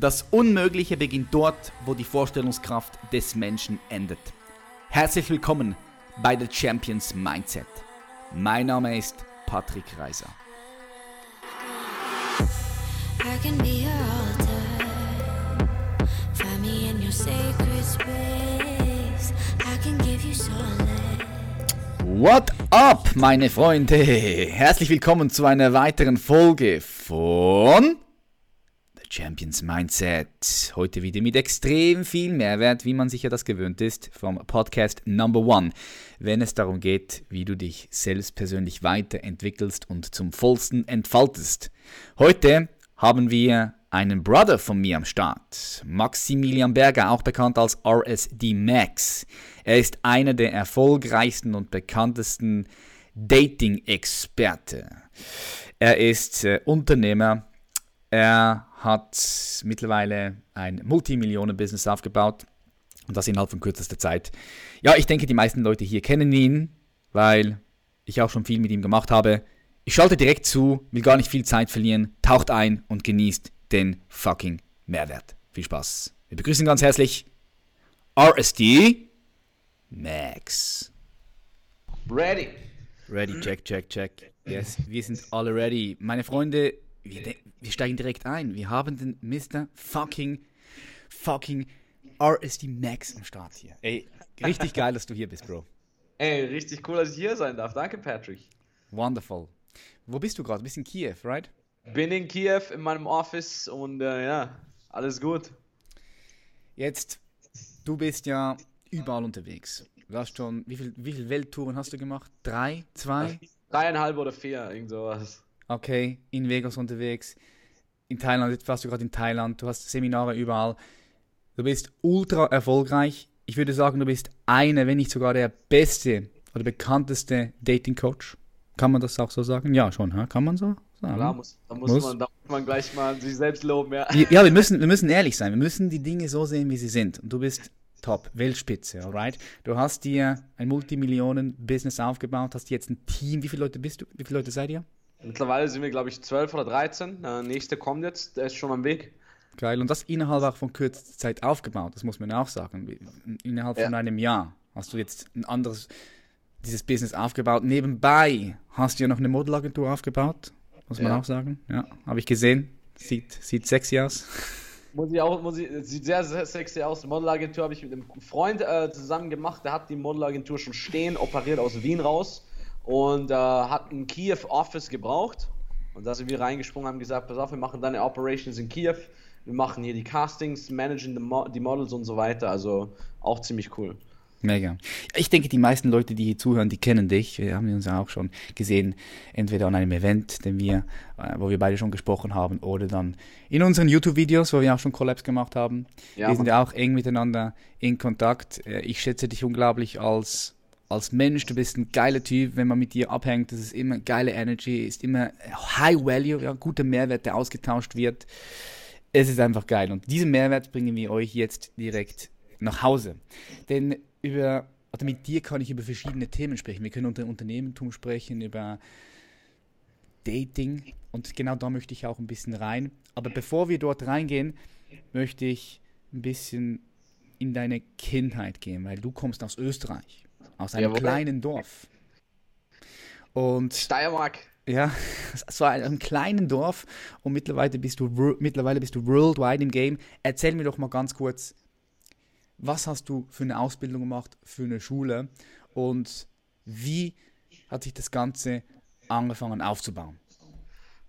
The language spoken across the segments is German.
Das Unmögliche beginnt dort, wo die Vorstellungskraft des Menschen endet. Herzlich willkommen bei The Champions Mindset. Mein Name ist Patrick Reiser. What up, meine Freunde? Herzlich willkommen zu einer weiteren Folge von Champions Mindset. Heute wieder mit extrem viel Mehrwert, wie man sich ja das gewöhnt ist, vom Podcast Number One, wenn es darum geht, wie du dich selbst persönlich weiterentwickelst und zum vollsten entfaltest. Heute haben wir einen Brother von mir am Start, Maximilian Berger, auch bekannt als RSD Max. Er ist einer der erfolgreichsten und bekanntesten Dating-Experte. Er ist äh, Unternehmer, er hat mittlerweile ein Multimillionen-Business aufgebaut und das innerhalb von kürzester Zeit. Ja, ich denke, die meisten Leute hier kennen ihn, weil ich auch schon viel mit ihm gemacht habe. Ich schalte direkt zu, will gar nicht viel Zeit verlieren, taucht ein und genießt den fucking Mehrwert. Viel Spaß. Wir begrüßen ganz herzlich RSD Max. Ready. Ready, check, check, check. Yes, wir sind alle ready. Meine Freunde, wir, wir steigen direkt ein. Wir haben den Mr. Fucking, fucking RSD Max am Start hier. Ey, richtig geil, dass du hier bist, Bro. Ey, richtig cool, dass ich hier sein darf. Danke, Patrick. Wonderful. Wo bist du gerade? Du bist in Kiew, right? Bin in Kiew in meinem Office und äh, ja, alles gut. Jetzt, du bist ja überall unterwegs. Du hast schon, wie viele wie viel Welttouren hast du gemacht? Drei? Zwei? Dreieinhalb oder vier, irgend sowas okay, in Vegas unterwegs, in Thailand, jetzt warst du gerade in Thailand, du hast Seminare überall. Du bist ultra erfolgreich. Ich würde sagen, du bist einer, wenn nicht sogar der beste oder bekannteste Dating Coach. Kann man das auch so sagen? Ja, schon, ha? kann man so sagen? Klar, muss, da, muss, muss. Man, da muss man gleich mal sich selbst loben, ja. Ja, wir müssen, wir müssen ehrlich sein. Wir müssen die Dinge so sehen, wie sie sind. Und du bist top, Weltspitze, alright? Du hast dir ein Multimillionen-Business aufgebaut, hast jetzt ein Team. Wie viele Leute bist du? Wie viele Leute seid ihr? Mittlerweile sind wir, glaube ich, 12 oder 13. Der nächste kommt jetzt, der ist schon am Weg. Geil. Und das innerhalb auch von kürzester Zeit aufgebaut, das muss man auch sagen. Innerhalb ja. von einem Jahr hast du jetzt ein anderes, dieses Business aufgebaut. Nebenbei hast du ja noch eine Modelagentur aufgebaut, muss man ja. auch sagen. Ja, habe ich gesehen. Sieht, sieht sexy aus. Muss ich auch, muss ich, sieht sehr, sehr sexy aus. Die Modelagentur habe ich mit einem Freund äh, zusammen gemacht, der hat die Modelagentur schon stehen, operiert aus Wien raus und äh, hat ein Kiew Office gebraucht. Und da sind wir reingesprungen, haben gesagt, pass auf, wir machen deine Operations in Kiew, wir machen hier die Castings, managen die, Mo die Models und so weiter. Also auch ziemlich cool. Mega. Ich denke, die meisten Leute, die hier zuhören, die kennen dich. Wir haben uns ja auch schon gesehen, entweder an einem Event, den wir, äh, wo wir beide schon gesprochen haben, oder dann in unseren YouTube-Videos, wo wir auch schon Collabs gemacht haben. Ja, wir sind ja auch eng miteinander in Kontakt. Äh, ich schätze dich unglaublich als als Mensch, du bist ein geiler Typ, wenn man mit dir abhängt, das ist immer geile Energy, ist immer High Value, ja, guter Mehrwert, der ausgetauscht wird. Es ist einfach geil und diesen Mehrwert bringen wir euch jetzt direkt nach Hause. Denn über, oder mit dir kann ich über verschiedene Themen sprechen. Wir können unter Unternehmertum sprechen, über Dating und genau da möchte ich auch ein bisschen rein. Aber bevor wir dort reingehen, möchte ich ein bisschen in deine Kindheit gehen, weil du kommst aus Österreich aus einem Jawohl. kleinen Dorf. Und Steiermark. Ja, es war ein kleines Dorf und mittlerweile bist, du, mittlerweile bist du worldwide im Game. Erzähl mir doch mal ganz kurz, was hast du für eine Ausbildung gemacht, für eine Schule und wie hat sich das Ganze angefangen aufzubauen?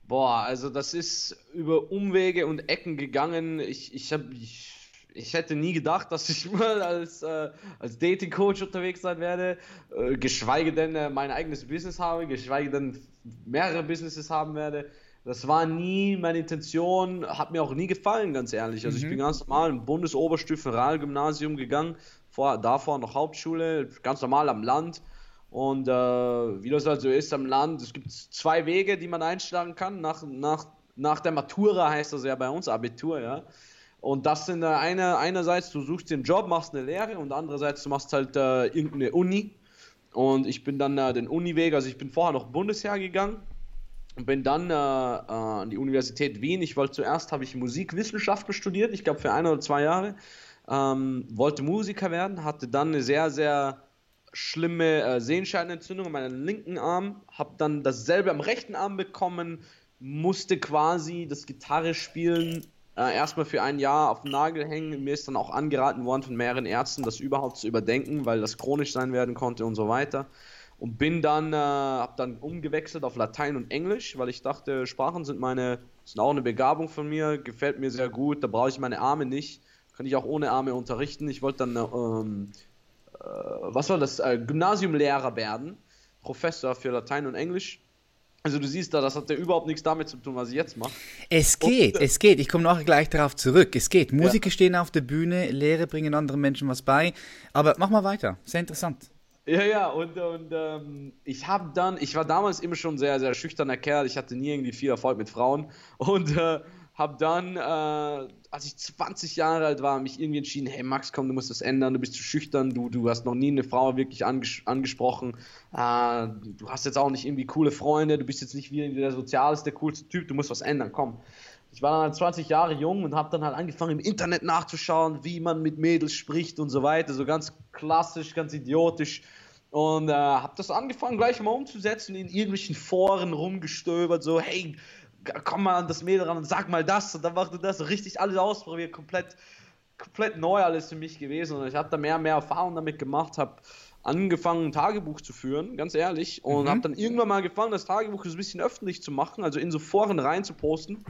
Boah, also das ist über Umwege und Ecken gegangen. Ich, ich habe ich ich hätte nie gedacht, dass ich mal als, äh, als Dating-Coach unterwegs sein werde, äh, geschweige denn äh, mein eigenes Business habe, geschweige denn mehrere Businesses haben werde. Das war nie meine Intention, hat mir auch nie gefallen, ganz ehrlich. Also mhm. ich bin ganz normal im Bundesoberstufe Realgymnasium gegangen, vor, davor noch Hauptschule, ganz normal am Land. Und äh, wie das halt so ist am Land, es gibt zwei Wege, die man einschlagen kann. Nach, nach, nach der Matura heißt das ja bei uns Abitur, ja. Und das sind eine, einerseits, du suchst den Job, machst eine Lehre und andererseits, du machst halt äh, irgendeine Uni. Und ich bin dann äh, den Uniweg, also ich bin vorher noch Bundesheer gegangen und bin dann äh, äh, an die Universität Wien. Ich wollte zuerst, habe ich Musikwissenschaften studiert, ich glaube für ein oder zwei Jahre. Ähm, wollte Musiker werden, hatte dann eine sehr, sehr schlimme äh, Sehenscheidenentzündung in meinem linken Arm, habe dann dasselbe am rechten Arm bekommen, musste quasi das Gitarre spielen äh, erstmal für ein Jahr auf den Nagel hängen. Mir ist dann auch angeraten worden von mehreren Ärzten, das überhaupt zu überdenken, weil das chronisch sein werden konnte und so weiter. Und bin dann, äh, habe dann umgewechselt auf Latein und Englisch, weil ich dachte, Sprachen sind meine, sind auch eine Begabung von mir, gefällt mir sehr gut, da brauche ich meine Arme nicht, kann ich auch ohne Arme unterrichten. Ich wollte dann, ähm, äh, was war das, äh, Gymnasiumlehrer werden, Professor für Latein und Englisch also du siehst da, das hat ja überhaupt nichts damit zu tun, was ich jetzt mache. Es geht, und, es geht. Ich komme nachher gleich darauf zurück. Es geht. Musiker ja. stehen auf der Bühne, Lehre bringen anderen Menschen was bei. Aber mach mal weiter. Sehr interessant. Ja, ja, und, und ähm, ich habe dann, ich war damals immer schon sehr, sehr schüchterner Kerl. Ich hatte nie irgendwie viel Erfolg mit Frauen. Und äh, habe dann, äh, als ich 20 Jahre alt war, mich irgendwie entschieden, hey Max, komm, du musst das ändern, du bist zu schüchtern, du, du hast noch nie eine Frau wirklich anges angesprochen, äh, du hast jetzt auch nicht irgendwie coole Freunde, du bist jetzt nicht wie der sozialste, coolste Typ, du musst was ändern, komm. Ich war dann halt 20 Jahre jung und habe dann halt angefangen im Internet nachzuschauen, wie man mit Mädels spricht und so weiter, so ganz klassisch, ganz idiotisch. Und äh, habe das angefangen gleich mal umzusetzen, in irgendwelchen Foren rumgestöbert, so hey, komm mal an das Mädel ran und sag mal das und dann machst du das. Richtig alles ausprobiert, komplett, komplett neu alles für mich gewesen. Und ich habe da mehr und mehr Erfahrung damit gemacht, habe angefangen, ein Tagebuch zu führen, ganz ehrlich. Und mhm. habe dann irgendwann mal angefangen, das Tagebuch so ein bisschen öffentlich zu machen, also in so Foren rein zu posten.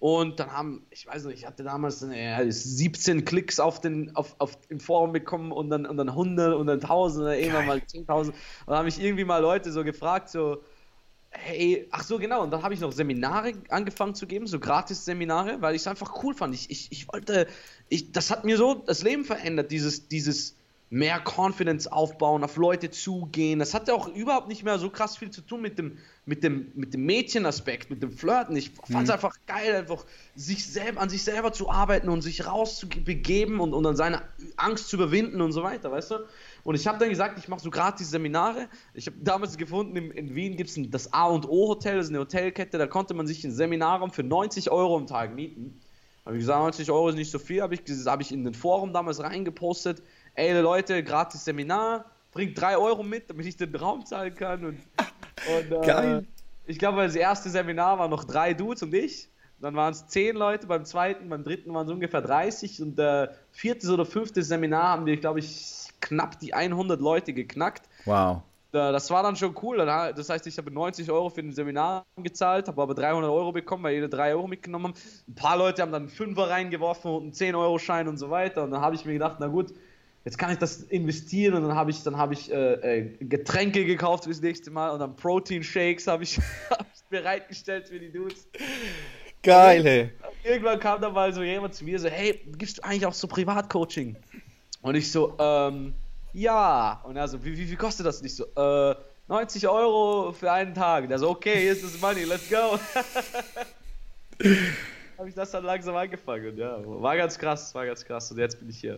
Und dann haben, ich weiß nicht, ich hatte damals äh, 17 Klicks auf den, auf, auf im Forum bekommen und dann, und dann 100 und dann 1000 oder irgendwann mal 10.000. Und dann haben mich irgendwie mal Leute so gefragt, so, hey, ach so, genau, und dann habe ich noch Seminare angefangen zu geben, so Gratis-Seminare, weil ich es einfach cool fand. Ich, ich, ich wollte, ich, das hat mir so das Leben verändert, dieses, dieses mehr Confidence aufbauen, auf Leute zugehen. Das hatte auch überhaupt nicht mehr so krass viel zu tun mit dem, mit dem, mit dem Mädchenaspekt, mit dem Flirten. Ich fand es mhm. einfach geil, einfach sich selber, an sich selber zu arbeiten und sich rauszubegeben und, und dann seine Angst zu überwinden und so weiter, weißt du? Und ich habe dann gesagt, ich mache so gratis Seminare. Ich habe damals gefunden, in, in Wien gibt es das A und O Hotel, das ist eine Hotelkette, da konnte man sich ein Seminarraum für 90 Euro am Tag mieten. Habe ich gesagt, 90 Euro ist nicht so viel, habe ich, hab ich in den Forum damals reingepostet. Ey Leute, gratis Seminar, bringt 3 Euro mit, damit ich den Raum zahlen kann. Und, und äh, Geil. Ich glaube, das erste Seminar waren noch drei Dudes und ich. Dann waren es zehn Leute, beim zweiten, beim dritten waren es ungefähr 30 und äh, viertes oder fünftes Seminar haben wir, glaube ich, knapp die 100 Leute geknackt. Wow. Das war dann schon cool. Das heißt, ich habe 90 Euro für ein Seminar gezahlt, habe aber 300 Euro bekommen, weil jede 3 Euro mitgenommen haben. Ein paar Leute haben dann einen Fünfer reingeworfen und einen 10-Euro-Schein und so weiter. Und dann habe ich mir gedacht, na gut, jetzt kann ich das investieren und dann habe ich, dann hab ich äh, äh, Getränke gekauft fürs nächste Mal und dann Protein-Shakes habe ich, hab ich bereitgestellt für die Dudes. Geil, hey. Irgendwann kam dann mal so jemand zu mir so, hey, gibst du eigentlich auch so Privatcoaching? Und ich so, ähm, ja. Und er so, wie, wie, wie kostet das? Und ich so, äh, 90 Euro für einen Tag. Und er so, okay, hier ist das Money, let's go. habe ich das dann langsam angefangen. Und ja, war ganz krass, war ganz krass. Und jetzt bin ich hier.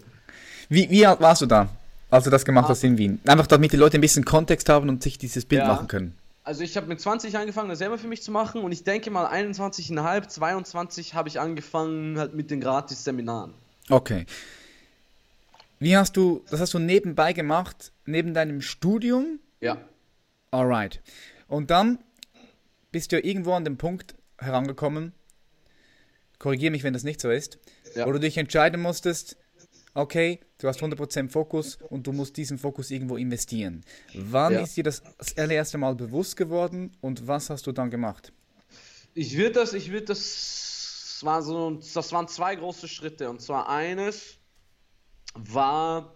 Wie, wie alt warst du da, als du das gemacht ah. hast in Wien? Einfach damit die Leute ein bisschen Kontext haben und sich dieses Bild ja. machen können. Also ich habe mit 20 angefangen, das selber für mich zu machen und ich denke mal 21,5, 22 habe ich angefangen halt mit den Gratis-Seminaren. Okay. Wie hast du, das hast du nebenbei gemacht, neben deinem Studium? Ja. Alright. Und dann bist du irgendwo an den Punkt herangekommen, korrigiere mich, wenn das nicht so ist, ja. wo du dich entscheiden musstest, okay, du hast 100% Fokus und du musst diesen Fokus irgendwo investieren. Wann ja. ist dir das das allererste Mal bewusst geworden und was hast du dann gemacht? Ich würde das, ich würde das, das, war so, das waren zwei große Schritte und zwar eines, war,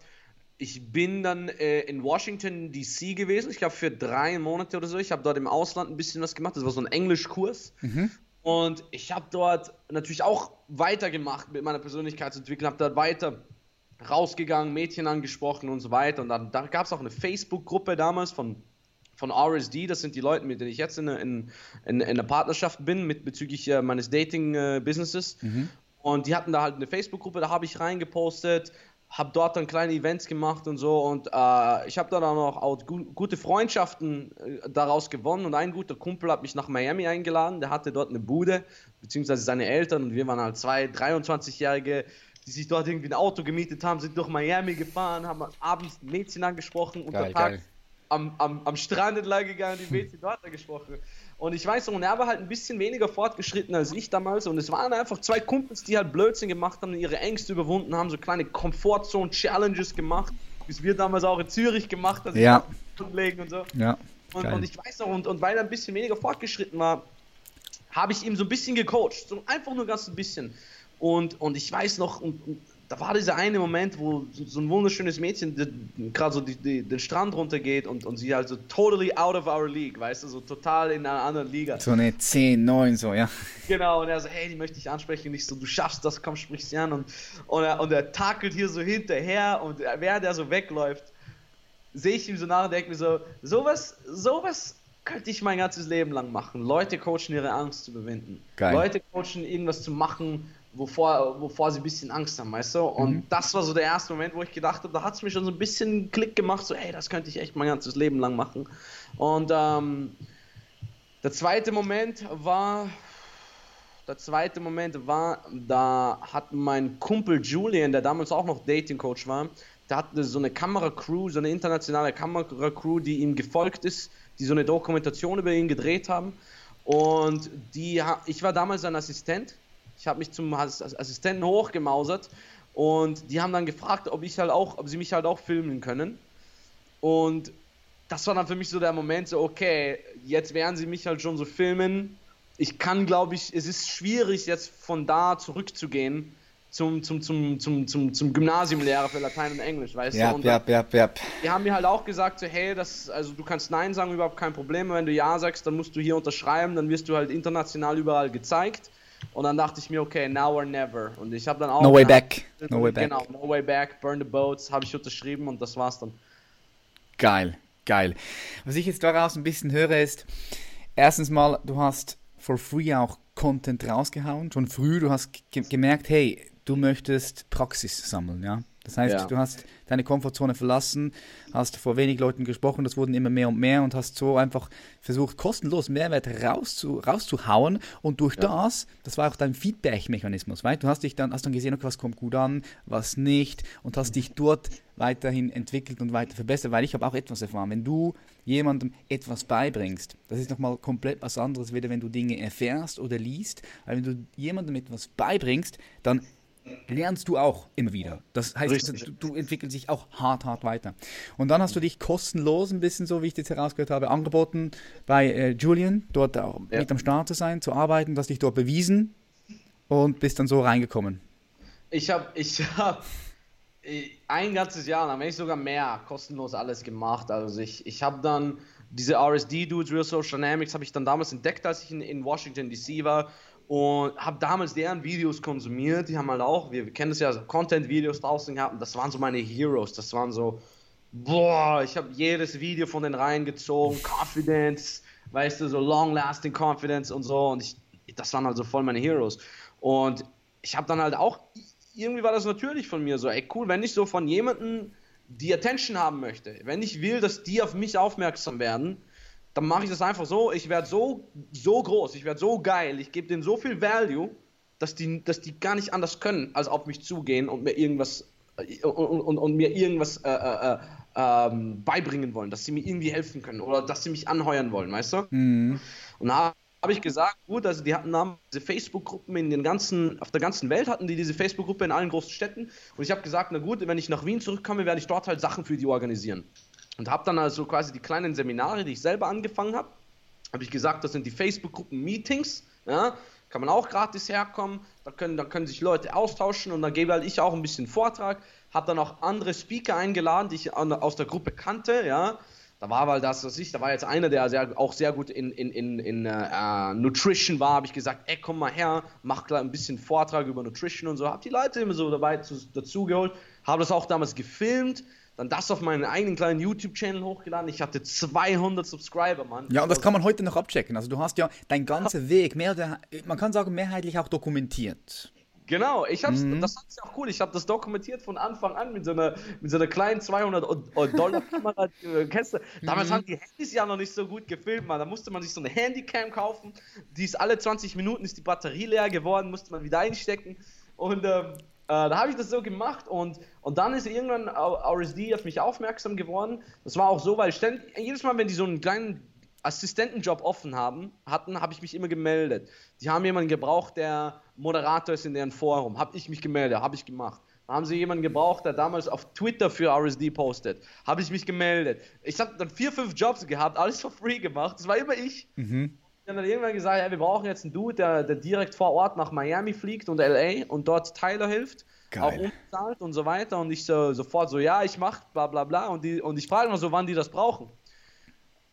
ich bin dann äh, in Washington DC gewesen, ich glaube für drei Monate oder so. Ich habe dort im Ausland ein bisschen was gemacht. Das war so ein Englischkurs. Mhm. Und ich habe dort natürlich auch weitergemacht mit meiner Persönlichkeitsentwicklung, habe dort weiter rausgegangen, Mädchen angesprochen und so weiter. Und dann da gab es auch eine Facebook-Gruppe damals von, von RSD, das sind die Leute, mit denen ich jetzt in, in, in, in einer Partnerschaft bin, mit bezüglich äh, meines Dating-Businesses. Äh, mhm. Und die hatten da halt eine Facebook-Gruppe, da habe ich reingepostet, habe dort dann kleine Events gemacht und so und äh, ich habe dann auch, auch gu gute Freundschaften äh, daraus gewonnen und ein guter Kumpel hat mich nach Miami eingeladen, der hatte dort eine Bude, beziehungsweise seine Eltern und wir waren halt zwei 23-Jährige, die sich dort irgendwie ein Auto gemietet haben, sind durch Miami gefahren, haben abends Mädchen angesprochen, unter Tag am, am, am Strand entlang gegangen, die Mädchen dort angesprochen. Und ich weiß noch, und er war halt ein bisschen weniger fortgeschritten als ich damals. Und es waren einfach zwei Kumpels, die halt Blödsinn gemacht haben, ihre Ängste überwunden haben, so kleine Komfortzone-Challenges gemacht, wie es wir damals auch in Zürich gemacht haben. Ja. Und so. Ja. Und, und, ich weiß noch, und, und weil er ein bisschen weniger fortgeschritten war, habe ich ihm so ein bisschen gecoacht. So einfach nur ganz ein bisschen. Und, und ich weiß noch, und, und da war dieser eine Moment, wo so ein wunderschönes Mädchen gerade so die, die, den Strand runtergeht und, und sie halt so totally out of our league, weißt du, so total in einer anderen Liga. So eine 10, 9 so, ja. Genau, und er so, hey, die möchte ich ansprechen, nicht so, du schaffst das, komm, sprich sie an und, und, er, und er takelt hier so hinterher und während er so wegläuft, sehe ich ihm so nach und denke mir so, sowas, sowas könnte ich mein ganzes Leben lang machen. Leute coachen ihre Angst zu überwinden. Geil. Leute coachen irgendwas zu machen, wovor, wovor sie ein bisschen Angst haben, weißt du? Und mhm. das war so der erste Moment, wo ich gedacht habe, da hat es mir schon so ein bisschen Klick gemacht, so, hey, das könnte ich echt mein ganzes Leben lang machen. Und ähm, der zweite Moment war, der zweite Moment war, da hat mein Kumpel Julian, der damals auch noch Dating Coach war, der hatte so eine Kameracrew, so eine internationale Kameracrew, die ihm gefolgt ist, die so eine Dokumentation über ihn gedreht haben. Und die, ich war damals sein Assistent ich habe mich zum Assistenten hochgemausert und die haben dann gefragt, ob ich halt auch, ob sie mich halt auch filmen können. Und das war dann für mich so der Moment, so okay, jetzt werden sie mich halt schon so filmen. Ich kann, glaube ich, es ist schwierig jetzt von da zurückzugehen zum, zum, zum, zum, zum, zum Gymnasiumlehrer für Latein und Englisch, weißt ja, du? Und ja, ja, ja. Die haben mir halt auch gesagt, so, hey, das, also du kannst Nein sagen, überhaupt kein Problem. Wenn du Ja sagst, dann musst du hier unterschreiben, dann wirst du halt international überall gezeigt. Und dann dachte ich mir, okay, now or never. Und ich habe dann auch. No way back. No way back. Genau, no way back, burn the boats, habe ich unterschrieben und das war's dann. Geil, geil. Was ich jetzt daraus ein bisschen höre ist, erstens mal, du hast for free auch Content rausgehauen, schon früh, du hast gemerkt, hey, du möchtest Praxis sammeln, ja. Das heißt, ja. du hast deine Komfortzone verlassen, hast vor wenig Leuten gesprochen, das wurden immer mehr und mehr und hast so einfach versucht, kostenlos Mehrwert rauszu, rauszuhauen und durch ja. das, das war auch dein Feedback-Mechanismus, weil du hast dich dann, hast dann gesehen, okay, was kommt gut an, was nicht und hast dich dort weiterhin entwickelt und weiter verbessert, weil ich habe auch etwas erfahren, wenn du jemandem etwas beibringst, das ist nochmal komplett was anderes, weder wenn du Dinge erfährst oder liest, weil wenn du jemandem etwas beibringst, dann lernst du auch immer wieder. Das heißt, du, du, entwickelst dich auch hart, hart weiter. Und dann hast du dich kostenlos ein bisschen, so wie ich das herausgehört habe, angeboten bei äh, Julian, dort auch ja. mit am Start zu sein, zu arbeiten, hast dich dort bewiesen und bist dann so reingekommen. Ich habe ich hab ein ganzes Jahr, dann wenn ich sogar mehr, kostenlos alles gemacht. Also ich, ich habe dann diese RSD-Dudes, Real Social Dynamics, habe ich dann damals entdeckt, als ich in, in Washington DC war und habe damals deren Videos konsumiert. Die haben halt auch, wir, kennen das ja, so Content-Videos draußen gehabt und das waren so meine Heroes. Das waren so, boah, ich habe jedes Video von den Reihen gezogen, Confidence, weißt du, so Long-Lasting Confidence und so und ich, das waren also voll meine Heroes. Und ich habe dann halt auch, irgendwie war das natürlich von mir so, ey cool, wenn ich so von jemandem die Attention haben möchte, wenn ich will, dass die auf mich aufmerksam werden, dann mache ich das einfach so, ich werde so, so groß, ich werde so geil, ich gebe denen so viel Value, dass die, dass die gar nicht anders können, als auf mich zugehen und mir irgendwas und, und, und mir irgendwas äh, äh, äh, ähm, beibringen wollen, dass sie mir irgendwie helfen können oder dass sie mich anheuern wollen, weißt du? Mhm. Und da habe ich gesagt, gut, also die hatten diese Facebook-Gruppen in den ganzen, auf der ganzen Welt hatten die diese Facebook-Gruppe in allen großen Städten und ich habe gesagt, na gut, wenn ich nach Wien zurückkomme, werde ich dort halt Sachen für die organisieren. Und habe dann also quasi die kleinen Seminare, die ich selber angefangen habe, habe ich gesagt, das sind die Facebook-Gruppen-Meetings, ja, kann man auch gratis herkommen, da können, da können sich Leute austauschen und dann gebe halt ich auch ein bisschen Vortrag, habe dann auch andere Speaker eingeladen, die ich aus der Gruppe kannte, ja, da war weil das, was ich, da war jetzt einer, der sehr, auch sehr gut in, in, in, in uh, Nutrition war, habe ich gesagt, ey, komm mal her, mach gleich ein bisschen Vortrag über Nutrition und so, habe die Leute immer so dabei zu, dazu geholt, habe das auch damals gefilmt, dann das auf meinen eigenen kleinen YouTube-Channel hochgeladen. Ich hatte 200 Subscriber, Mann. Ja, und das kann man heute noch abchecken. Also du hast ja dein ganzer Weg, mehr oder, man kann sagen, mehrheitlich auch dokumentiert. Genau, ich hab's, mhm. das ist ja auch cool. Ich habe das dokumentiert von Anfang an mit so einer, mit so einer kleinen 200 Dollar Kamera. Kennst du? Damals mhm. haben die Handys ja noch nicht so gut gefilmt, man. Da musste man sich so eine Handycam kaufen. Die ist alle 20 Minuten ist die Batterie leer geworden, musste man wieder einstecken. Und ähm, äh, da habe ich das so gemacht und, und dann ist irgendwann RSD auf mich aufmerksam geworden. Das war auch so, weil ständig, jedes Mal, wenn die so einen kleinen Assistentenjob offen haben, hatten, habe ich mich immer gemeldet. Die haben jemanden gebraucht, der Moderator ist in deren Forum. Habe ich mich gemeldet, habe ich gemacht. Haben sie jemanden gebraucht, der damals auf Twitter für RSD postet. Habe ich mich gemeldet. Ich habe dann vier, fünf Jobs gehabt, alles for free gemacht. Das war immer ich. Mhm. Die haben dann irgendwann gesagt, ja, wir brauchen jetzt einen Dude, der, der direkt vor Ort nach Miami fliegt und LA und dort Tyler hilft. Geil. Auch unbezahlt und so weiter. Und ich so, sofort so, ja, ich mach bla bla bla. Und, die, und ich frage mal so, wann die das brauchen.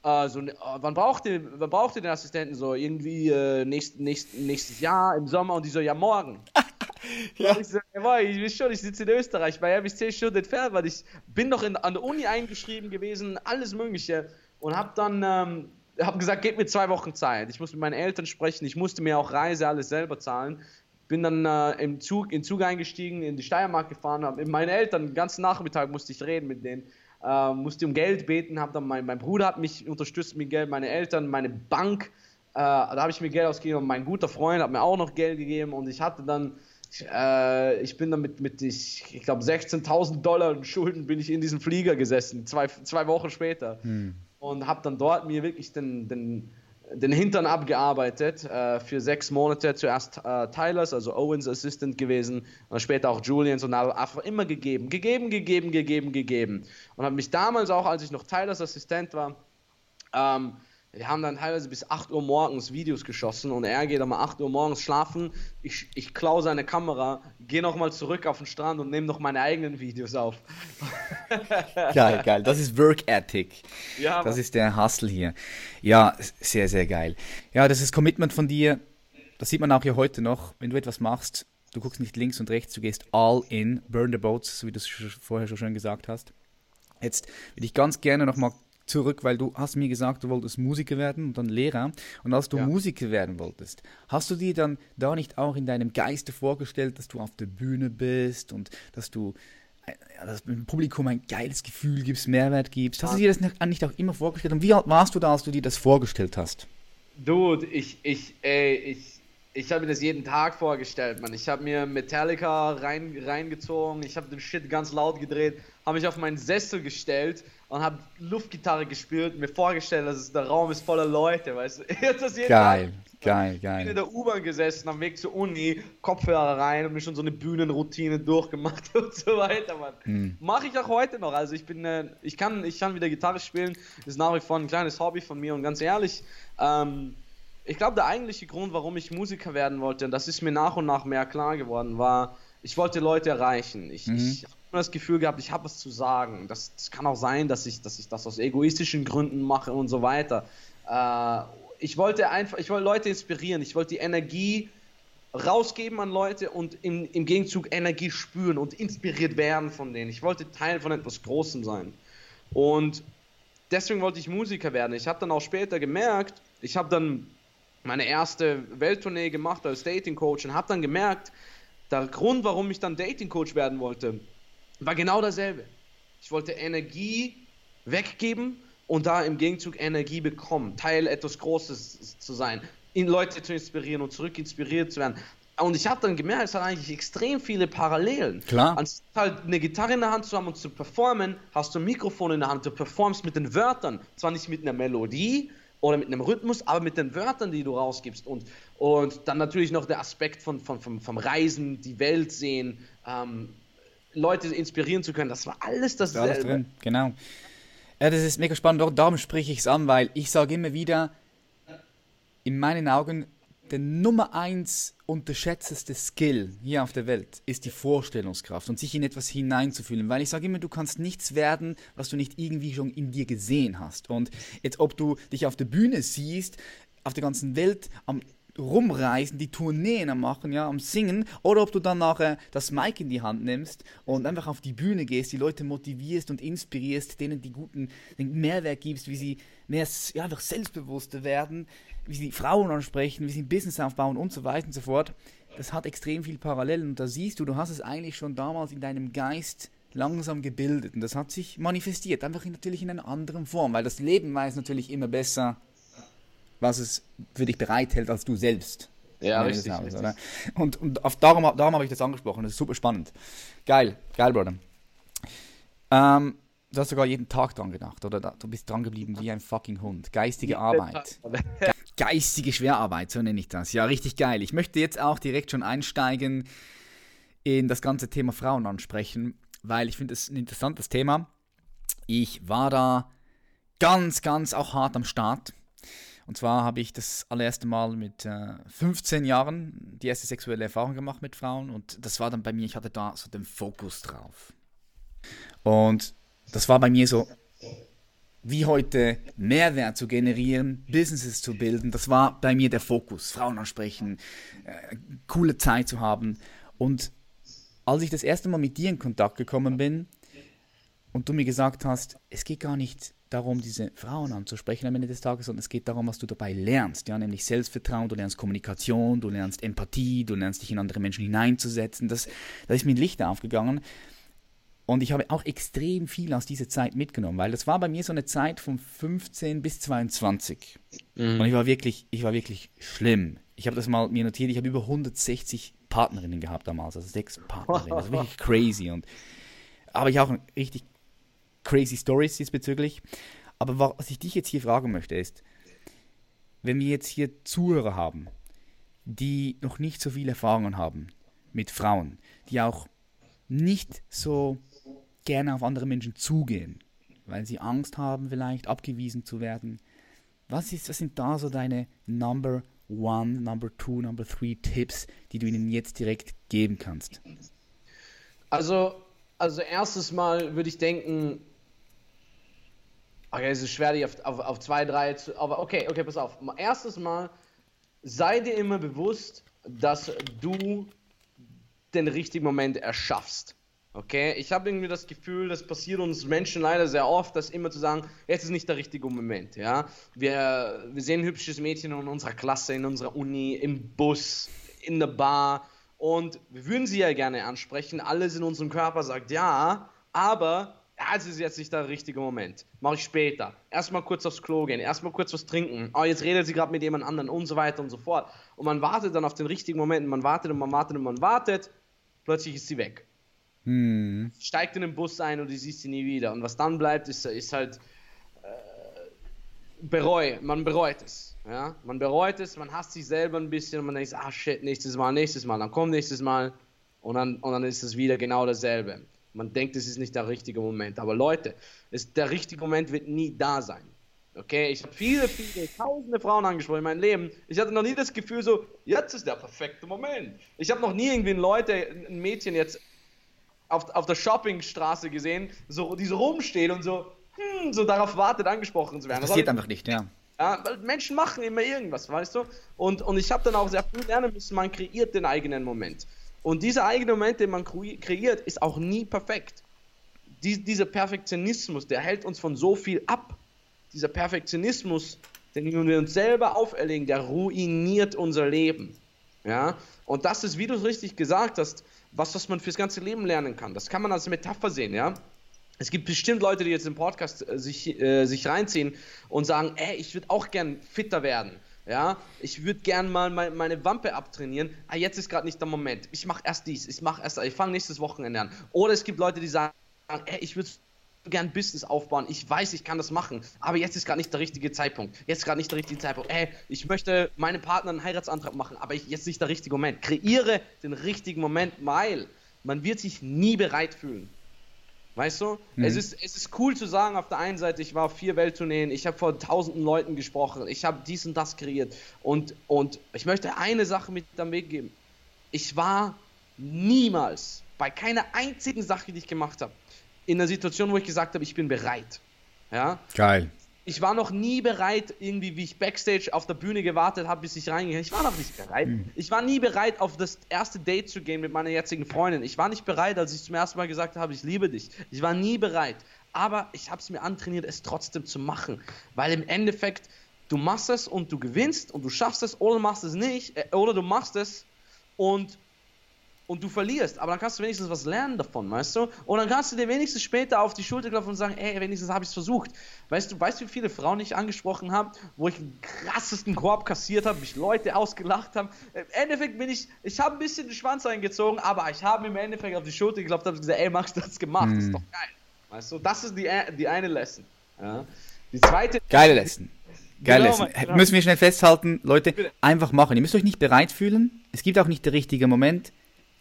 Also, äh, wann braucht ihr, wann braucht ihr den Assistenten so? Irgendwie äh, nächst, nächst, nächstes Jahr im Sommer und die so, ja, morgen. ja. Ich so, ja, ich will schon, ich sitze in Österreich, Miami ist 10 Stunden entfernt, weil ich bin noch in, an der Uni eingeschrieben gewesen, alles Mögliche und hab dann ähm, hab gesagt, gebt mir zwei Wochen Zeit. Ich muss mit meinen Eltern sprechen, ich musste mir auch Reise alles selber zahlen. Bin dann äh, im Zug, in Zug eingestiegen, in die Steiermark gefahren, hab, mit meinen Eltern, den ganzen Nachmittag musste ich reden mit denen äh, musste um Geld beten, habe dann mein, mein Bruder hat mich unterstützt mit Geld, meine Eltern, meine Bank, äh, da habe ich mir Geld ausgegeben mein guter Freund hat mir auch noch Geld gegeben und ich hatte dann, äh, ich bin dann mit, mit ich, ich glaube 16.000 Dollar Schulden bin ich in diesem Flieger gesessen, zwei, zwei Wochen später hm. Und habe dann dort mir wirklich den, den den Hintern abgearbeitet äh, für sechs Monate. Zuerst äh, Tylers, also Owens Assistant gewesen und später auch Julians und habe einfach immer gegeben, gegeben, gegeben, gegeben, gegeben. Und habe mich damals auch, als ich noch Tylers Assistent war, ähm, wir haben dann teilweise bis 8 Uhr morgens Videos geschossen und er geht um 8 Uhr morgens schlafen. Ich, ich klaue seine Kamera, gehe nochmal zurück auf den Strand und nehme noch meine eigenen Videos auf. geil, geil. Das ist Work Ethic. Ja, das ist der Hustle hier. Ja, sehr, sehr geil. Ja, das ist Commitment von dir. Das sieht man auch hier heute noch. Wenn du etwas machst, du guckst nicht links und rechts, du gehst all in, burn the boats, so wie du es vorher schon schön gesagt hast. Jetzt würde ich ganz gerne nochmal zurück, weil du hast mir gesagt, du wolltest Musiker werden und dann Lehrer. Und als du ja. Musiker werden wolltest, hast du dir dann da nicht auch in deinem Geiste vorgestellt, dass du auf der Bühne bist und dass du äh, dass dem Publikum ein geiles Gefühl gibst, Mehrwert gibst. Hast du dir das nicht auch immer vorgestellt? Und wie alt warst du da, als du dir das vorgestellt hast? Dude, ich, ich, ey, ich, ich habe mir das jeden Tag vorgestellt, Mann. Ich habe mir Metallica rein, reingezogen, ich habe den Shit ganz laut gedreht, habe mich auf meinen Sessel gestellt und habe Luftgitarre gespielt, mir vorgestellt, dass der Raum ist voller Leute, weißt du. das jeden geil, Tag. geil, geil. Ich bin in der U-Bahn gesessen, am Weg zur Uni, Kopfhörer rein und mir schon so eine Bühnenroutine durchgemacht und so weiter, Mann. Hm. Mache ich auch heute noch. Also ich bin, äh, ich kann, ich kann wieder Gitarre spielen, ist nach wie vor ein kleines Hobby von mir und ganz ehrlich, ähm, ich glaube, der eigentliche Grund, warum ich Musiker werden wollte, und das ist mir nach und nach mehr klar geworden, war, ich wollte Leute erreichen. Ich, mhm. ich das Gefühl gehabt, ich habe was zu sagen. Das, das, kann auch sein, dass ich, dass ich das aus egoistischen Gründen mache und so weiter. Äh, ich wollte einfach, ich wollte Leute inspirieren, ich wollte die Energie rausgeben an Leute und im, im Gegenzug Energie spüren und inspiriert werden von denen. Ich wollte Teil von etwas Großem sein. Und deswegen wollte ich Musiker werden. Ich habe dann auch später gemerkt, ich habe dann meine erste Welttournee gemacht als Dating Coach und habe dann gemerkt, der Grund, warum ich dann Dating Coach werden wollte, war genau dasselbe. Ich wollte Energie weggeben und da im Gegenzug Energie bekommen, Teil etwas Großes zu sein, in Leute zu inspirieren und zurück inspiriert zu werden. Und ich habe dann gemerkt, es hat eigentlich extrem viele Parallelen. Klar. Anstatt halt eine Gitarre in der Hand zu haben und zu performen, hast du ein Mikrofon in der Hand, du performst mit den Wörtern. Zwar nicht mit einer Melodie oder mit einem Rhythmus, aber mit den Wörtern, die du rausgibst. Und, und dann natürlich noch der Aspekt von, von, vom, vom Reisen, die Welt sehen, ähm, Leute inspirieren zu können. Das war alles dasselbe. Alles drin, genau. Ja, das ist mega spannend. Darum spreche ich es an, weil ich sage immer wieder, in meinen Augen, der Nummer eins unterschätzteste Skill hier auf der Welt ist die Vorstellungskraft und sich in etwas hineinzufühlen. Weil ich sage immer, du kannst nichts werden, was du nicht irgendwie schon in dir gesehen hast. Und jetzt, ob du dich auf der Bühne siehst, auf der ganzen Welt am rumreisen, die Tourneen machen, ja, am Singen, oder ob du dann nachher das Mic in die Hand nimmst und einfach auf die Bühne gehst, die Leute motivierst und inspirierst, denen die guten den Mehrwert gibst, wie sie mehr ja, einfach selbstbewusster werden, wie sie Frauen ansprechen, wie sie ein Business aufbauen und so weiter und so fort. das hat extrem viel Parallelen und da siehst du, du hast es eigentlich schon damals in deinem Geist langsam gebildet und das hat sich manifestiert, einfach in, natürlich in einer anderen Form, weil das Leben weiß natürlich immer besser, was es für dich bereithält als du selbst. Ja, richtig, aus, richtig. Und, und auf, darum, darum habe ich das angesprochen, das ist super spannend. Geil, geil, Bruder. Ähm, du hast sogar jeden Tag dran gedacht, oder? Du bist dran geblieben wie ein fucking Hund. Geistige Arbeit. Geistige Schwerarbeit, so nenne ich das. Ja, richtig geil. Ich möchte jetzt auch direkt schon einsteigen in das ganze Thema Frauen ansprechen, weil ich finde es ein interessantes Thema. Ich war da ganz, ganz auch hart am Start. Und zwar habe ich das allererste Mal mit äh, 15 Jahren die erste sexuelle Erfahrung gemacht mit Frauen und das war dann bei mir, ich hatte da so den Fokus drauf. Und das war bei mir so, wie heute Mehrwert zu generieren, Businesses zu bilden, das war bei mir der Fokus. Frauen ansprechen, äh, coole Zeit zu haben. Und als ich das erste Mal mit dir in Kontakt gekommen bin und du mir gesagt hast, es geht gar nicht darum, diese Frauen anzusprechen am Ende des Tages, sondern es geht darum, was du dabei lernst, ja, nämlich Selbstvertrauen, du lernst Kommunikation, du lernst Empathie, du lernst dich in andere Menschen hineinzusetzen. Das, das ist mir ein Licht aufgegangen. Und ich habe auch extrem viel aus dieser Zeit mitgenommen, weil das war bei mir so eine Zeit von 15 bis 22. Mhm. Und ich war wirklich, ich war wirklich schlimm. Ich habe das mal mir notiert, ich habe über 160 Partnerinnen gehabt damals, also sechs Partnerinnen. Das ist wirklich crazy. Und, aber ich auch richtig crazy Stories diesbezüglich. Aber was ich dich jetzt hier fragen möchte ist, wenn wir jetzt hier Zuhörer haben, die noch nicht so viel Erfahrungen haben mit Frauen, die auch nicht so gerne auf andere Menschen zugehen, weil sie Angst haben, vielleicht abgewiesen zu werden. Was, ist, was sind da so deine Number One, Number Two, Number Three Tipps, die du ihnen jetzt direkt geben kannst? Also, also erstes Mal würde ich denken, Okay, es ist schwer, die auf, auf, auf zwei, drei zu. Aber okay, okay, pass auf. Erstes Mal, sei dir immer bewusst, dass du den richtigen Moment erschaffst. Okay, ich habe irgendwie das Gefühl, das passiert uns Menschen leider sehr oft, dass immer zu sagen, jetzt ist nicht der richtige Moment. Ja, wir, wir sehen ein hübsches Mädchen in unserer Klasse, in unserer Uni, im Bus, in der Bar und wir würden sie ja gerne ansprechen. Alles in unserem Körper sagt ja, aber ja, es ist jetzt nicht der richtige Moment. Mache ich später. Erstmal kurz aufs Klo gehen, erstmal kurz was trinken. Oh, jetzt redet sie gerade mit jemand anderen und so weiter und so fort. Und man wartet dann auf den richtigen Moment. Man wartet und man wartet und man wartet. Plötzlich ist sie weg. Hm. Steigt in den Bus ein und du siehst sie nie wieder. Und was dann bleibt, ist, ist halt äh, bereu. Man bereut es. Ja? Man bereut es, man hasst sich selber ein bisschen und man denkt, ah shit, nächstes Mal, nächstes Mal, dann kommt nächstes Mal und dann, und dann ist es wieder genau dasselbe. Man denkt, es ist nicht der richtige Moment. Aber Leute, es, der richtige Moment wird nie da sein. Okay, ich habe viele, viele, tausende Frauen angesprochen in meinem Leben. Ich hatte noch nie das Gefühl so, jetzt ist der perfekte Moment. Ich habe noch nie irgendwie Leute, ein Mädchen jetzt auf, auf der Shoppingstraße gesehen, so, die so rumstehen und so, hm, so darauf wartet, angesprochen zu werden. Das passiert einfach nicht, ja. Ja, Menschen machen immer irgendwas, weißt du? Und, und ich habe dann auch sehr früh lernen müssen, man kreiert den eigenen Moment. Und dieser eigene Moment, den man kreiert, ist auch nie perfekt. Die, dieser Perfektionismus, der hält uns von so viel ab. Dieser Perfektionismus, den wir uns selber auferlegen, der ruiniert unser Leben. Ja? Und das ist, wie du es richtig gesagt hast, was, was man fürs ganze Leben lernen kann. Das kann man als Metapher sehen, ja. Es gibt bestimmt Leute, die jetzt im Podcast äh, sich, äh, sich reinziehen und sagen, ey, ich würde auch gern fitter werden. Ja, ich würde gern mal meine, meine Wampe abtrainieren. Ah, jetzt ist gerade nicht der Moment. Ich mache erst dies. Ich mache erst, ich fange nächstes Wochenende an. Oder es gibt Leute, die sagen, ey, ich würde gern Business aufbauen. Ich weiß, ich kann das machen, aber jetzt ist gerade nicht der richtige Zeitpunkt. Jetzt ist gerade nicht der richtige Zeitpunkt. Ey, ich möchte meinem Partner einen Heiratsantrag machen, aber ich, jetzt ist nicht der richtige Moment. Kreiere den richtigen Moment, weil man wird sich nie bereit fühlen. Weißt du? Mhm. Es, ist, es ist cool zu sagen, auf der einen Seite, ich war auf vier Welttourneen, ich habe vor tausenden Leuten gesprochen, ich habe dies und das kreiert. Und, und ich möchte eine Sache mit am Weg geben. Ich war niemals bei keiner einzigen Sache, die ich gemacht habe, in einer Situation, wo ich gesagt habe, ich bin bereit. Ja? Geil ich war noch nie bereit, irgendwie, wie ich Backstage auf der Bühne gewartet habe, bis ich reingehe. Ich war noch nicht bereit. Mhm. Ich war nie bereit, auf das erste Date zu gehen mit meiner jetzigen Freundin. Ich war nicht bereit, als ich zum ersten Mal gesagt habe, ich liebe dich. Ich war nie bereit. Aber ich habe es mir antrainiert, es trotzdem zu machen. Weil im Endeffekt, du machst es und du gewinnst und du schaffst es oder du machst es nicht. Äh, oder du machst es und und du verlierst, aber dann kannst du wenigstens was lernen davon, weißt du? Und dann kannst du dir wenigstens später auf die Schulter klopfen und sagen, ey, wenigstens habe ich es versucht. Weißt du, weißt du, wie viele Frauen ich angesprochen habe, wo ich den krassesten Korb kassiert habe, mich Leute ausgelacht haben. Im Endeffekt bin ich, ich habe ein bisschen den Schwanz eingezogen, aber ich habe im Endeffekt auf die Schulter geklopft und gesagt, ey, machst du das gemacht, hm. das ist doch geil. Weißt du, das ist die, die eine Lesson. Ja? Die zweite. Geile Lesson. Geil genau, genau. Müssen wir schnell festhalten, Leute, einfach machen. Ihr müsst euch nicht bereit fühlen. Es gibt auch nicht den richtigen Moment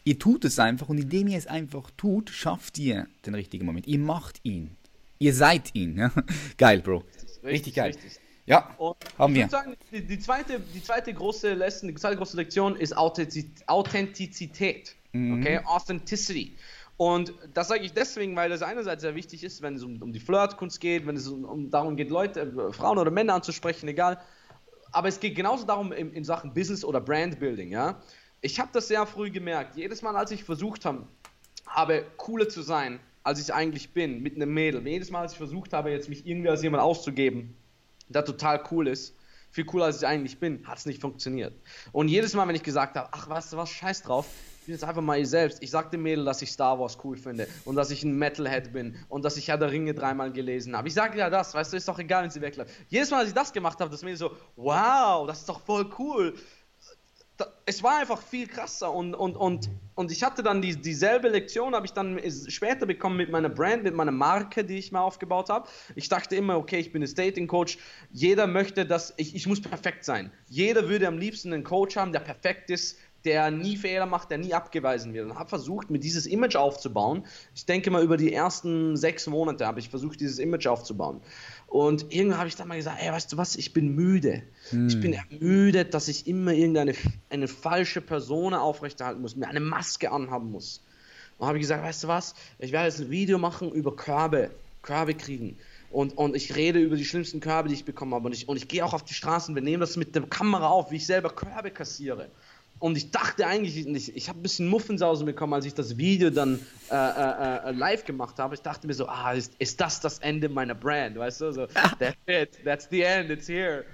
ihr tut es einfach und indem ihr es einfach tut, schafft ihr den richtigen Moment. Ihr macht ihn. Ihr seid ihn. Ja? Geil, Bro. Richtig, richtig geil. Richtig. Ja, und haben wir. Sagen, die, die, zweite, die zweite große Lesson, die zweite große Lektion ist Authentizität. Mhm. Okay, Authenticity. Und das sage ich deswegen, weil das einerseits sehr wichtig ist, wenn es um, um die Flirtkunst geht, wenn es um, um, darum geht, Leute, äh, Frauen oder Männer anzusprechen, egal. Aber es geht genauso darum in, in Sachen Business oder Brandbuilding, ja ich habe das sehr früh gemerkt. Jedes Mal, als ich versucht habe, habe cooler zu sein, als ich eigentlich bin, mit einem Mädel. Jedes Mal, als ich versucht habe, jetzt mich irgendwie als jemand auszugeben, der total cool ist, viel cooler als ich eigentlich bin, hat es nicht funktioniert. Und jedes Mal, wenn ich gesagt habe, ach, weißt du was, scheiß drauf, ich bin jetzt einfach mal ich selbst. Ich sag dem Mädel, dass ich Star Wars cool finde und dass ich ein Metalhead bin und dass ich Herr der Ringe dreimal gelesen habe. Ich sage ja das, weißt du, ist doch egal, wenn sie wegläuft. Jedes Mal, als ich das gemacht habe, das Mädel so, wow, das ist doch voll cool es war einfach viel krasser und, und, und, und ich hatte dann die, dieselbe Lektion, habe ich dann später bekommen mit meiner Brand, mit meiner Marke, die ich mal aufgebaut habe. Ich dachte immer, okay, ich bin ein Dating Coach. Jeder möchte, dass ich, ich muss perfekt sein. Jeder würde am liebsten einen Coach haben, der perfekt ist, der nie Fehler macht, der nie abgeweisen wird. Und habe versucht, mir dieses Image aufzubauen. Ich denke mal, über die ersten sechs Monate habe ich versucht, dieses Image aufzubauen. Und irgendwann habe ich dann mal gesagt, ey, weißt du was, ich bin müde. Hm. Ich bin ermüdet, dass ich immer irgendeine eine falsche Person aufrechterhalten muss, mir eine Maske anhaben muss. Und habe ich gesagt, weißt du was, ich werde jetzt ein Video machen über Körbe, Körbe kriegen. Und, und ich rede über die schlimmsten Körbe, die ich bekommen habe. Und ich, und ich gehe auch auf die Straßen, wir nehmen das mit der Kamera auf, wie ich selber Körbe kassiere. Und ich dachte eigentlich, ich, ich habe ein bisschen Muffensausen bekommen, als ich das Video dann äh, äh, äh, live gemacht habe. Ich dachte mir so, ah, ist, ist das das Ende meiner Brand, weißt du? So, that's it, that's the end, it's here.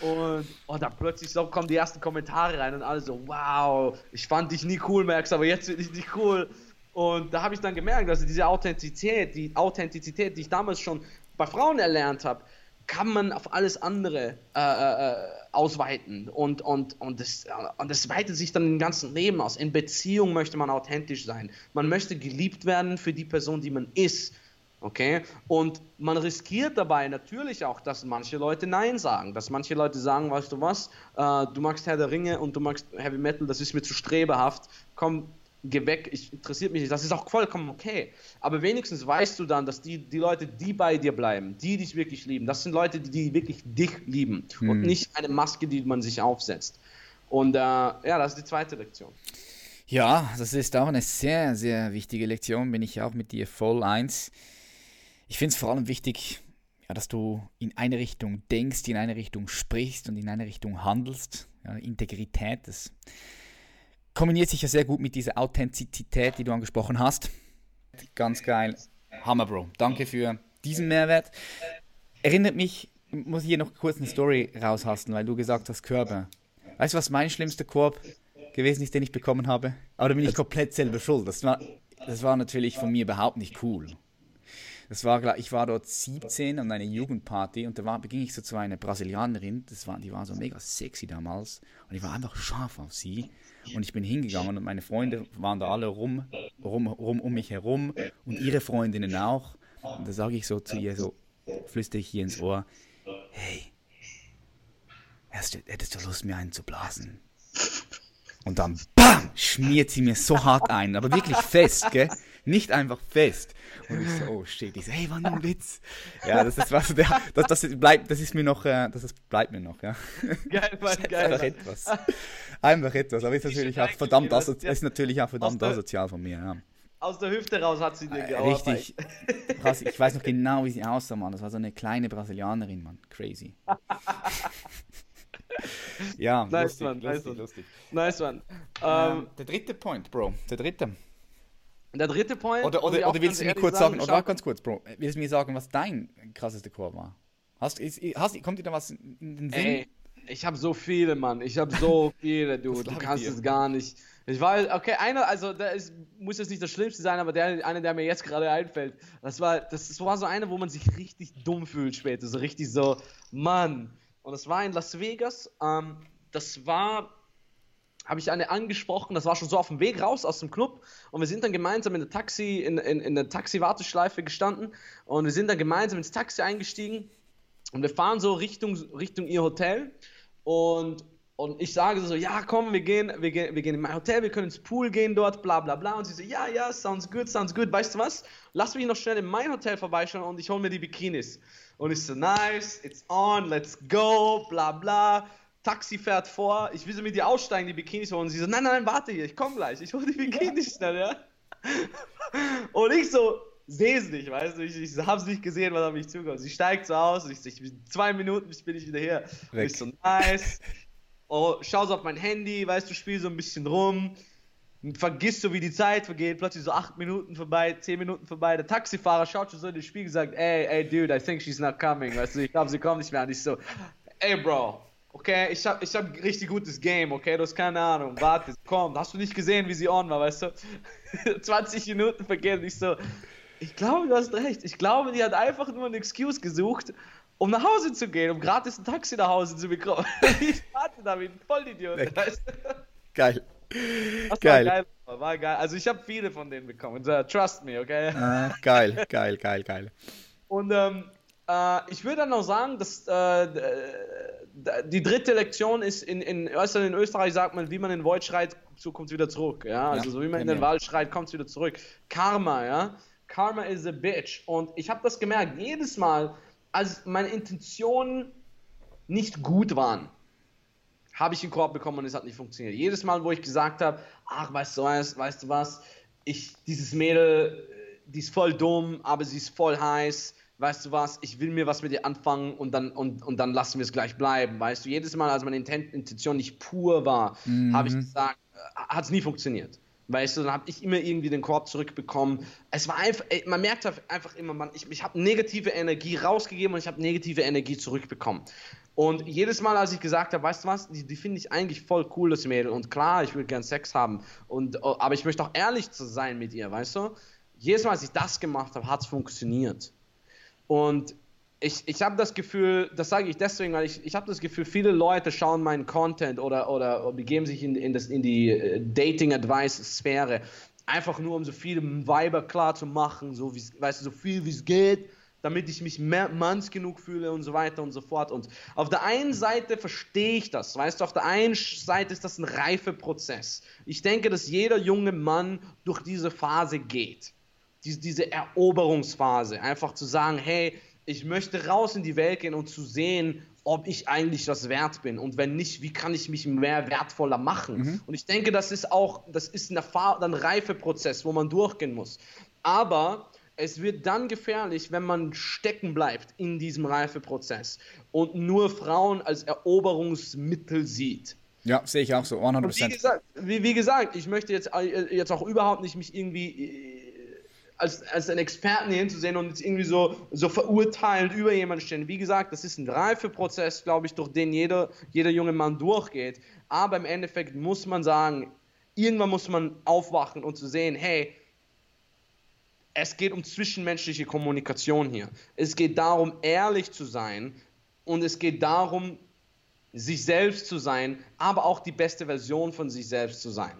Und, und dann plötzlich so kommen die ersten Kommentare rein und alle so, wow, ich fand dich nie cool, Max, aber jetzt finde ich dich cool. Und da habe ich dann gemerkt, dass diese Authentizität, die Authentizität, die ich damals schon bei Frauen erlernt habe, kann man auf alles andere äh, äh, ausweiten und, und, und, das, und das weitet sich dann im ganzen Leben aus. In Beziehung möchte man authentisch sein. Man möchte geliebt werden für die Person, die man ist. Okay? Und man riskiert dabei natürlich auch, dass manche Leute Nein sagen. Dass manche Leute sagen, weißt du was, äh, du magst Herr der Ringe und du magst Heavy Metal, das ist mir zu strebehaft. Komm, geh weg, ich interessiert mich nicht. Das ist auch vollkommen okay. Aber wenigstens weißt du dann, dass die, die Leute, die bei dir bleiben, die dich wirklich lieben, das sind Leute, die, die wirklich dich lieben hm. und nicht eine Maske, die man sich aufsetzt. Und äh, ja, das ist die zweite Lektion. Ja, das ist auch eine sehr, sehr wichtige Lektion, bin ich auch mit dir voll eins. Ich finde es vor allem wichtig, ja, dass du in eine Richtung denkst, in eine Richtung sprichst und in eine Richtung handelst. Ja, Integrität, das kombiniert sich ja sehr gut mit dieser Authentizität, die du angesprochen hast. Ganz geil. Hammer, Bro. Danke für diesen Mehrwert. Erinnert mich, muss ich hier noch kurz eine Story raushasten, weil du gesagt hast, Körper. Weißt du, was mein schlimmster Korb gewesen ist, den ich bekommen habe? Aber da bin ich komplett selber schuld. Das war, das war natürlich von mir überhaupt nicht cool. Das war, ich war dort 17 an einer Jugendparty und da war, beging ich so zu einer Brasilianerin, das war, die war so mega sexy damals und ich war einfach scharf auf sie und ich bin hingegangen und meine Freunde waren da alle rum, rum, rum um mich herum und ihre Freundinnen auch. Und da sage ich so zu ihr, so flüstere ich ihr ins Ohr, hey, hättest du Lust, mir einen zu blasen? Und dann, BAM, schmiert sie mir so hart ein, aber wirklich fest, gell? Nicht einfach fest. Und ich so, oh shit, ich so, hey, war nur ein Witz. Ja, das ist was, der, das, das bleibt, das ist mir noch, äh, das ist, bleibt mir noch, ja. Geil, Mann, geil. Einfach etwas. Einfach etwas, aber ist natürlich auch verdammt, asozial, ist natürlich auch verdammt asozial von mir, ja. Aus der Hüfte raus hat sie dir äh, Richtig. Krass, ich weiß noch genau, wie sie aussah, Mann. Das war so eine kleine Brasilianerin, Mann. Crazy. ja, nice, lustig, man, lustig, nice lustig. Nice one. Ähm, der dritte Point, Bro. Der dritte. Der dritte Point. Oder, oder, oder willst du mir kurz sagen, sagen oder ganz kurz, Bro, willst du mir sagen, was dein krasseste Chor war? Hast, ist, hast, kommt dir da was in den Sinn? Ey, Ich habe so viele, Mann. Ich habe so viele, du. du kannst es gar nicht. Ich weiß, okay, einer, also da ist, muss jetzt nicht das Schlimmste sein, aber der, einer, der mir jetzt gerade einfällt, das war, das war so einer, wo man sich richtig dumm fühlt später, so richtig so, Mann. Und das war in Las Vegas. Ähm, das war, habe ich eine angesprochen, das war schon so auf dem Weg raus aus dem Club. Und wir sind dann gemeinsam in der Taxi, in, in, in der Taxi-Warteschleife gestanden. Und wir sind dann gemeinsam ins Taxi eingestiegen. Und wir fahren so Richtung, Richtung ihr Hotel. Und, und ich sage so, ja komm, wir gehen, wir, gehen, wir gehen in mein Hotel, wir können ins Pool gehen dort, bla bla bla. Und sie so, ja, ja, sounds good, sounds good, weißt du was, lass mich noch schnell in mein Hotel vorbeischauen und ich hole mir die Bikinis. Und ich so, nice, it's on, let's go, bla bla. Taxi fährt vor, ich will so mit dir aussteigen, die Bikinis holen. Und sie so, nein, nein, warte hier, ich komm gleich, ich hole die Bikinis schnell, ja. Und ich so, sehe es nicht, weißt du, ich, ich habe es nicht gesehen, was auf mich zukommt. Sie steigt so aus, ich, ich, zwei Minuten bin ich wieder hier. Und ich so, nice. Oh, schau so auf mein Handy, weißt du, spiel so ein bisschen rum. Vergisst so, wie die Zeit vergeht, plötzlich so acht Minuten vorbei, zehn Minuten vorbei. Der Taxifahrer schaut schon so in den Spiegel und sagt, ey, ey, dude, I think she's not coming. Weißt du, ich glaube, sie kommt nicht mehr. Und ich so, ey, Bro, okay, ich hab, ich hab richtig gutes Game, okay, du hast keine Ahnung, warte, komm, hast du nicht gesehen, wie sie on war, weißt du? 20 Minuten vergehen ich so, ich glaube, du hast recht. Ich glaube, die hat einfach nur eine Excuse gesucht, um nach Hause zu gehen, um gratis ein Taxi nach Hause zu bekommen. ich warte da wie ein Vollidiot. Weißt du? Geil. Das geil. War geil. War geil. Also ich habe viele von denen bekommen. Uh, trust me, okay? Ah, geil, geil, geil, geil. Und ähm, äh, ich würde dann noch sagen, dass äh, die dritte Lektion ist, in, in, in Österreich sagt man, wie man in den Wald schreit, so kommt es wieder zurück. Ja? Also ja, so wie man in den Wald schreit, kommt es wieder zurück. Karma, ja. Karma is a bitch. Und ich habe das gemerkt, jedes Mal, als meine Intentionen nicht gut waren, habe ich einen Korb bekommen und es hat nicht funktioniert. Jedes Mal, wo ich gesagt habe, ach, weißt du was, weißt du was, ich, dieses Mädel, die ist voll dumm, aber sie ist voll heiß, weißt du was, ich will mir was mit ihr anfangen und dann, und, und dann lassen wir es gleich bleiben, weißt du. Jedes Mal, als meine Intention nicht pur war, mhm. habe ich gesagt, äh, hat es nie funktioniert. Weißt du, dann habe ich immer irgendwie den Korb zurückbekommen. Es war einfach, ey, man merkt einfach immer, man, ich, ich habe negative Energie rausgegeben und ich habe negative Energie zurückbekommen. Und jedes Mal, als ich gesagt habe, weißt du was, die, die finde ich eigentlich voll cool, das Mädel. Und klar, ich will gern Sex haben. Und, oh, aber ich möchte auch ehrlich zu sein mit ihr, weißt du? Jedes Mal, als ich das gemacht habe, hat es funktioniert. Und ich, ich habe das Gefühl, das sage ich deswegen, weil ich, ich habe das Gefühl, viele Leute schauen meinen Content oder, oder, oder begeben sich in, in, das, in die äh, Dating-Advice-Sphäre, einfach nur um so viele Weiber klar zu machen, so, weißt du, so viel wie es geht, damit ich mich mehr, manns genug fühle und so weiter und so fort. Und auf der einen Seite verstehe ich das, weißt du, auf der einen Seite ist das ein Reifeprozess. Ich denke, dass jeder junge Mann durch diese Phase geht. Diese, diese Eroberungsphase, einfach zu sagen, hey, ich möchte raus in die Welt gehen und zu sehen, ob ich eigentlich das wert bin und wenn nicht, wie kann ich mich mehr wertvoller machen? Mhm. Und ich denke, das ist auch, das ist ein, ein Reifeprozess, wo man durchgehen muss. Aber es wird dann gefährlich, wenn man stecken bleibt in diesem Reifeprozess und nur Frauen als Eroberungsmittel sieht. Ja, sehe ich auch so, 100%. Wie gesagt, wie, wie gesagt, ich möchte jetzt, äh, jetzt auch überhaupt nicht mich irgendwie als, als einen Experten hier hinzusehen und jetzt irgendwie so, so verurteilend über jemanden stehen. Wie gesagt, das ist ein Reifeprozess, glaube ich, durch den jeder, jeder junge Mann durchgeht. Aber im Endeffekt muss man sagen, irgendwann muss man aufwachen und zu sehen, hey, es geht um zwischenmenschliche Kommunikation hier. Es geht darum, ehrlich zu sein und es geht darum, sich selbst zu sein, aber auch die beste Version von sich selbst zu sein.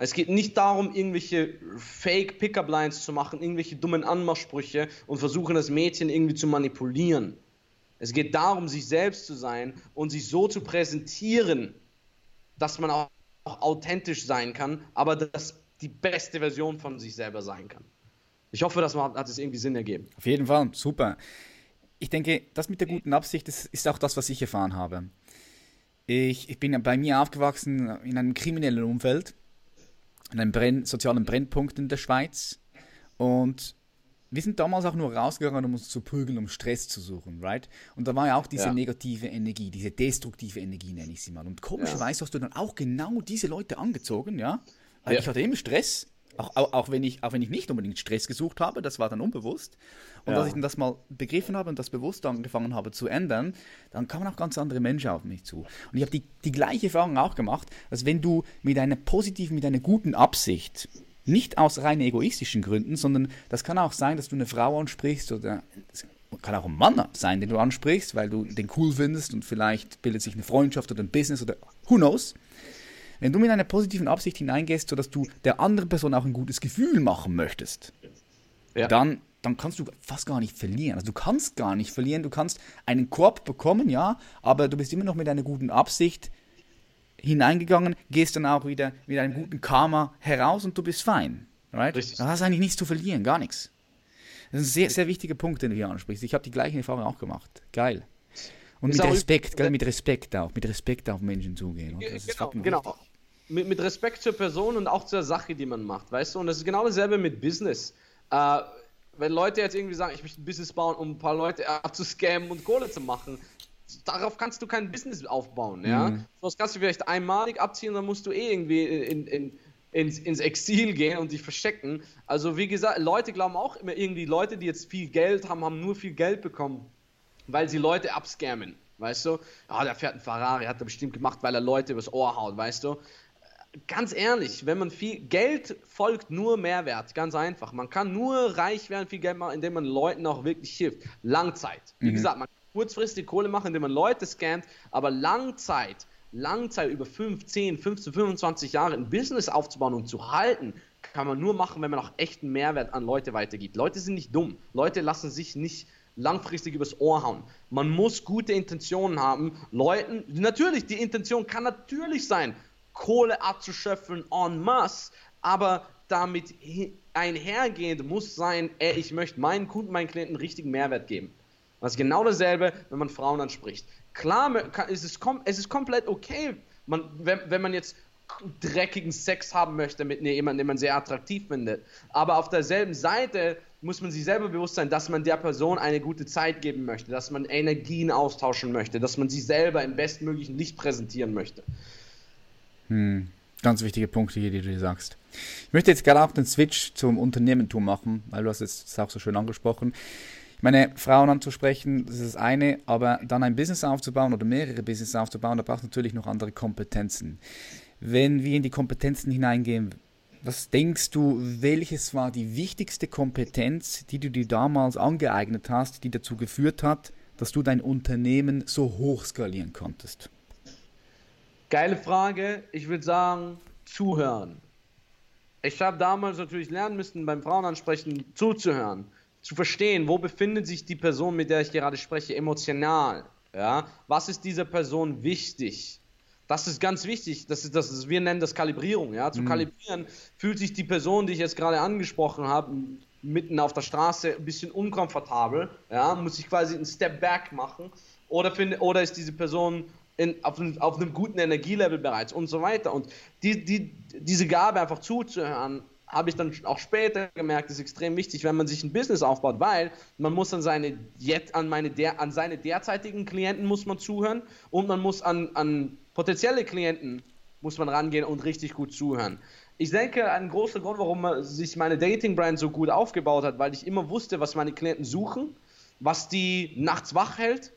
Es geht nicht darum, irgendwelche Fake Pickup Lines zu machen, irgendwelche dummen Anmachsprüche und versuchen, das Mädchen irgendwie zu manipulieren. Es geht darum, sich selbst zu sein und sich so zu präsentieren, dass man auch, auch authentisch sein kann, aber dass die beste Version von sich selber sein kann. Ich hoffe, das hat es irgendwie Sinn ergeben. Auf jeden Fall, super. Ich denke, das mit der guten Absicht das ist auch das, was ich erfahren habe. Ich, ich bin ja bei mir aufgewachsen in einem kriminellen Umfeld in einem Brenn, sozialen Brennpunkt in der Schweiz. Und wir sind damals auch nur rausgegangen, um uns zu prügeln, um Stress zu suchen, right? Und da war ja auch diese ja. negative Energie, diese destruktive Energie, nenne ich sie mal. Und komischerweise ja. hast du dann auch genau diese Leute angezogen, ja? Weil ja. ich hatte immer Stress Auch, auch, auch, wenn ich, auch wenn ich nicht unbedingt Stress gesucht habe, das war dann unbewusst. Und ja. als ich dann das mal begriffen habe und das bewusst angefangen habe zu ändern, dann kamen auch ganz andere Menschen auf mich zu. Und ich habe die, die gleiche Erfahrung auch gemacht, dass wenn du mit einer positiven, mit einer guten Absicht, nicht aus rein egoistischen Gründen, sondern das kann auch sein, dass du eine Frau ansprichst oder kann auch ein Mann sein, den du ansprichst, weil du den cool findest und vielleicht bildet sich eine Freundschaft oder ein Business oder who knows. Wenn du mit einer positiven Absicht hineingehst, sodass du der anderen Person auch ein gutes Gefühl machen möchtest, ja. dann, dann kannst du fast gar nicht verlieren. Also du kannst gar nicht verlieren. Du kannst einen Korb bekommen, ja, aber du bist immer noch mit einer guten Absicht hineingegangen, gehst dann auch wieder mit einem guten Karma heraus und du bist fein. Right? Richtig. Da hast du eigentlich nichts zu verlieren, gar nichts. Das ist ein sehr, sehr wichtiger Punkt, den du hier ansprichst. Ich habe die gleichen Erfahrungen auch gemacht. Geil. Und mit Respekt, gell, mit Respekt auch, mit Respekt auf Menschen zugehen. Und das genau, ist genau. Mit, mit, Respekt zur Person und auch zur Sache, die man macht, weißt du? Und das ist genau dasselbe mit Business. Äh, wenn Leute jetzt irgendwie sagen, ich möchte ein Business bauen, um ein paar Leute abzuscammen und Kohle zu machen, darauf kannst du kein Business aufbauen, ja? Mhm. Das kannst du vielleicht einmalig abziehen, dann musst du eh irgendwie in, in, ins, ins Exil gehen und dich verstecken. Also wie gesagt, Leute glauben auch immer irgendwie, Leute, die jetzt viel Geld haben, haben nur viel Geld bekommen, weil sie Leute abscammen. Weißt du? Ah, der fährt ein Ferrari, hat er bestimmt gemacht, weil er Leute übers Ohr haut, weißt du? Ganz ehrlich, wenn man viel Geld folgt nur Mehrwert, ganz einfach. Man kann nur reich werden, viel Geld machen, indem man Leuten auch wirklich hilft. Langzeit. Wie mhm. gesagt, man kann kurzfristig Kohle machen, indem man Leute scannt, aber Langzeit Langzeit über 5, 10, 15, 25 Jahre ein Business aufzubauen und zu halten, kann man nur machen, wenn man auch echten Mehrwert an Leute weitergibt. Leute sind nicht dumm. Leute lassen sich nicht langfristig übers Ohr hauen. Man muss gute Intentionen haben. Leuten, natürlich, die Intention kann natürlich sein, Kohle abzuschöpfen en masse, aber damit einhergehend muss sein, ey, ich möchte meinen Kunden, meinen Klienten richtigen Mehrwert geben. Das ist genau dasselbe, wenn man Frauen anspricht. Klar, es ist, es ist komplett okay, man, wenn, wenn man jetzt dreckigen Sex haben möchte mit jemandem, den man sehr attraktiv findet. Aber auf derselben Seite muss man sich selber bewusst sein, dass man der Person eine gute Zeit geben möchte, dass man Energien austauschen möchte, dass man sich selber im bestmöglichen Licht präsentieren möchte. Hm. Ganz wichtige Punkte hier, die du sagst. Ich möchte jetzt gerade auch den Switch zum Unternehmertum machen, weil du hast es auch so schön angesprochen. Ich meine, Frauen anzusprechen, das ist das eine, aber dann ein Business aufzubauen oder mehrere Business aufzubauen, da braucht natürlich noch andere Kompetenzen. Wenn wir in die Kompetenzen hineingehen, was denkst du, welches war die wichtigste Kompetenz, die du dir damals angeeignet hast, die dazu geführt hat, dass du dein Unternehmen so hoch skalieren konntest? Geile Frage. Ich würde sagen, zuhören. Ich habe damals natürlich lernen müssen, beim Frauenansprechen zuzuhören zu verstehen, wo befindet sich die Person, mit der ich gerade spreche, emotional. Ja? Was ist dieser Person wichtig? Das ist ganz wichtig. Das ist, das ist, wir nennen das Kalibrierung. Ja? Zu mhm. kalibrieren fühlt sich die Person, die ich jetzt gerade angesprochen habe, mitten auf der Straße ein bisschen unkomfortabel. Ja? Muss ich quasi einen Step back machen? Oder, find, oder ist diese Person in, auf, auf, einem, guten Energielevel bereits und so weiter? Und die, die, diese Gabe einfach zuzuhören, habe ich dann auch später gemerkt, ist extrem wichtig, wenn man sich ein Business aufbaut, weil man muss an seine, an meine, der, an seine derzeitigen Klienten muss man zuhören und man muss an, an potenzielle Klienten muss man rangehen und richtig gut zuhören. Ich denke, ein großer Grund, warum sich meine Dating-Brand so gut aufgebaut hat, weil ich immer wusste, was meine Klienten suchen, was die nachts wach hält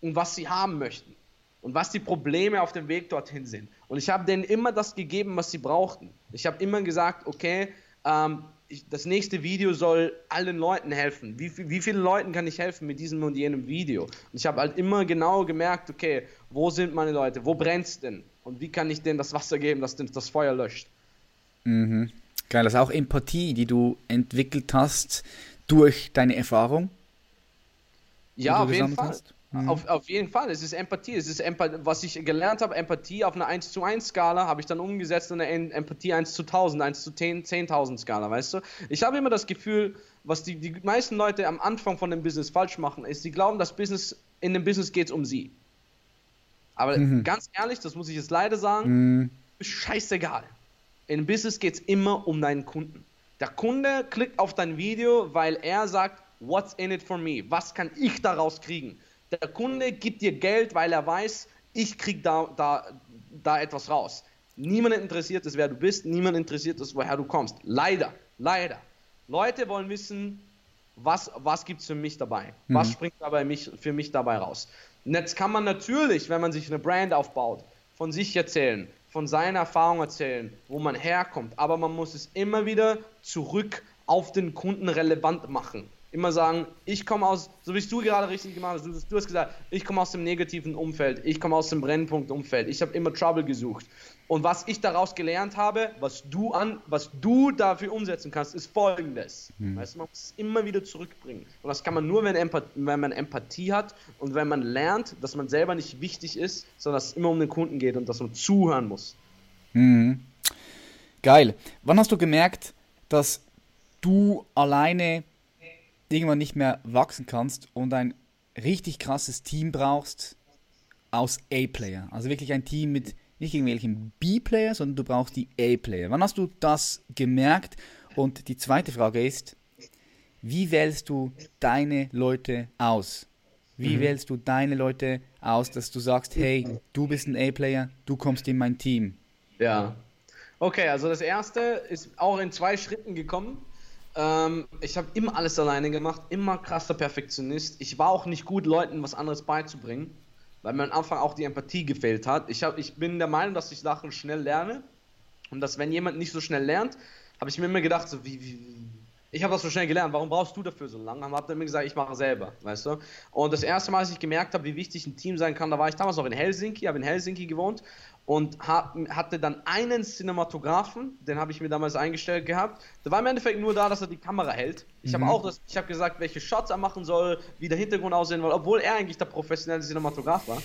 und was sie haben möchten und was die Probleme auf dem Weg dorthin sind. Und ich habe denen immer das gegeben, was sie brauchten. Ich habe immer gesagt, okay, ähm, ich, das nächste Video soll allen Leuten helfen. Wie, wie vielen Leuten kann ich helfen mit diesem und jenem Video? Und ich habe halt immer genau gemerkt, okay, wo sind meine Leute? Wo brennt es denn? Und wie kann ich denen das Wasser geben, das das Feuer löscht? Mhm. Geil, das ist auch Empathie, die du entwickelt hast durch deine Erfahrung. Ja, auf jeden Fall. Hast. Mhm. Auf, auf jeden Fall, es ist Empathie. Es ist Empathie, was ich gelernt habe, Empathie auf einer 1 zu 1 Skala, habe ich dann umgesetzt in eine Empathie 1 zu 1000, 1 zu 10, 10.000 Skala, weißt du? Ich habe immer das Gefühl, was die, die meisten Leute am Anfang von dem Business falsch machen, ist, sie glauben, dass Business, in dem Business geht es um sie. Aber mhm. ganz ehrlich, das muss ich jetzt leider sagen, mhm. ist scheißegal. In Business geht es immer um deinen Kunden. Der Kunde klickt auf dein Video, weil er sagt, what's in it for me? Was kann ich daraus kriegen? Der Kunde gibt dir Geld, weil er weiß, ich kriege da, da, da etwas raus. Niemand interessiert es, wer du bist, niemand interessiert es, woher du kommst. Leider, leider. Leute wollen wissen, was, was gibt es für mich dabei? Mhm. Was springt dabei mich, für mich dabei raus? Und jetzt kann man natürlich, wenn man sich eine Brand aufbaut, von sich erzählen, von seiner Erfahrung erzählen, wo man herkommt, aber man muss es immer wieder zurück auf den Kunden relevant machen. Immer sagen, ich komme aus, so wie du gerade richtig gemacht hast, du, du hast gesagt, ich komme aus dem negativen Umfeld, ich komme aus dem Brennpunktumfeld, ich habe immer Trouble gesucht. Und was ich daraus gelernt habe, was du an, was du dafür umsetzen kannst, ist folgendes. Hm. Weißt du, man muss es immer wieder zurückbringen. Und das kann man nur, wenn, Empath wenn man Empathie hat und wenn man lernt, dass man selber nicht wichtig ist, sondern dass es immer um den Kunden geht und dass man zuhören muss. Mhm. Geil. Wann hast du gemerkt, dass du alleine irgendwann nicht mehr wachsen kannst und ein richtig krasses Team brauchst aus A-Player? Also wirklich ein Team mit nicht irgendwelchen B-Player, sondern du brauchst die A-Player. Wann hast du das gemerkt? Und die zweite Frage ist, wie wählst du deine Leute aus? Wie mhm. wählst du deine Leute aus, dass du sagst, hey, du bist ein A-Player, du kommst in mein Team? Ja. Okay, also das erste ist auch in zwei Schritten gekommen. Ähm, ich habe immer alles alleine gemacht, immer krasser Perfektionist. Ich war auch nicht gut, Leuten was anderes beizubringen weil mir am Anfang auch die Empathie gefehlt hat. Ich, hab, ich bin der Meinung, dass ich Sachen schnell lerne und dass wenn jemand nicht so schnell lernt, habe ich mir immer gedacht, so wie, wie ich habe das so schnell gelernt, warum brauchst du dafür so lange? Haben dann immer gesagt, ich mache selber, weißt du? Und das erste Mal, als ich gemerkt habe, wie wichtig ein Team sein kann, da war ich damals noch in Helsinki, habe in Helsinki gewohnt und hatte dann einen Cinematografen, den habe ich mir damals eingestellt gehabt. Der war im Endeffekt nur da, dass er die Kamera hält. Ich mhm. habe auch das, ich habe gesagt, welche Shots er machen soll, wie der Hintergrund aussehen soll, obwohl er eigentlich der professionelle Cinematograf war.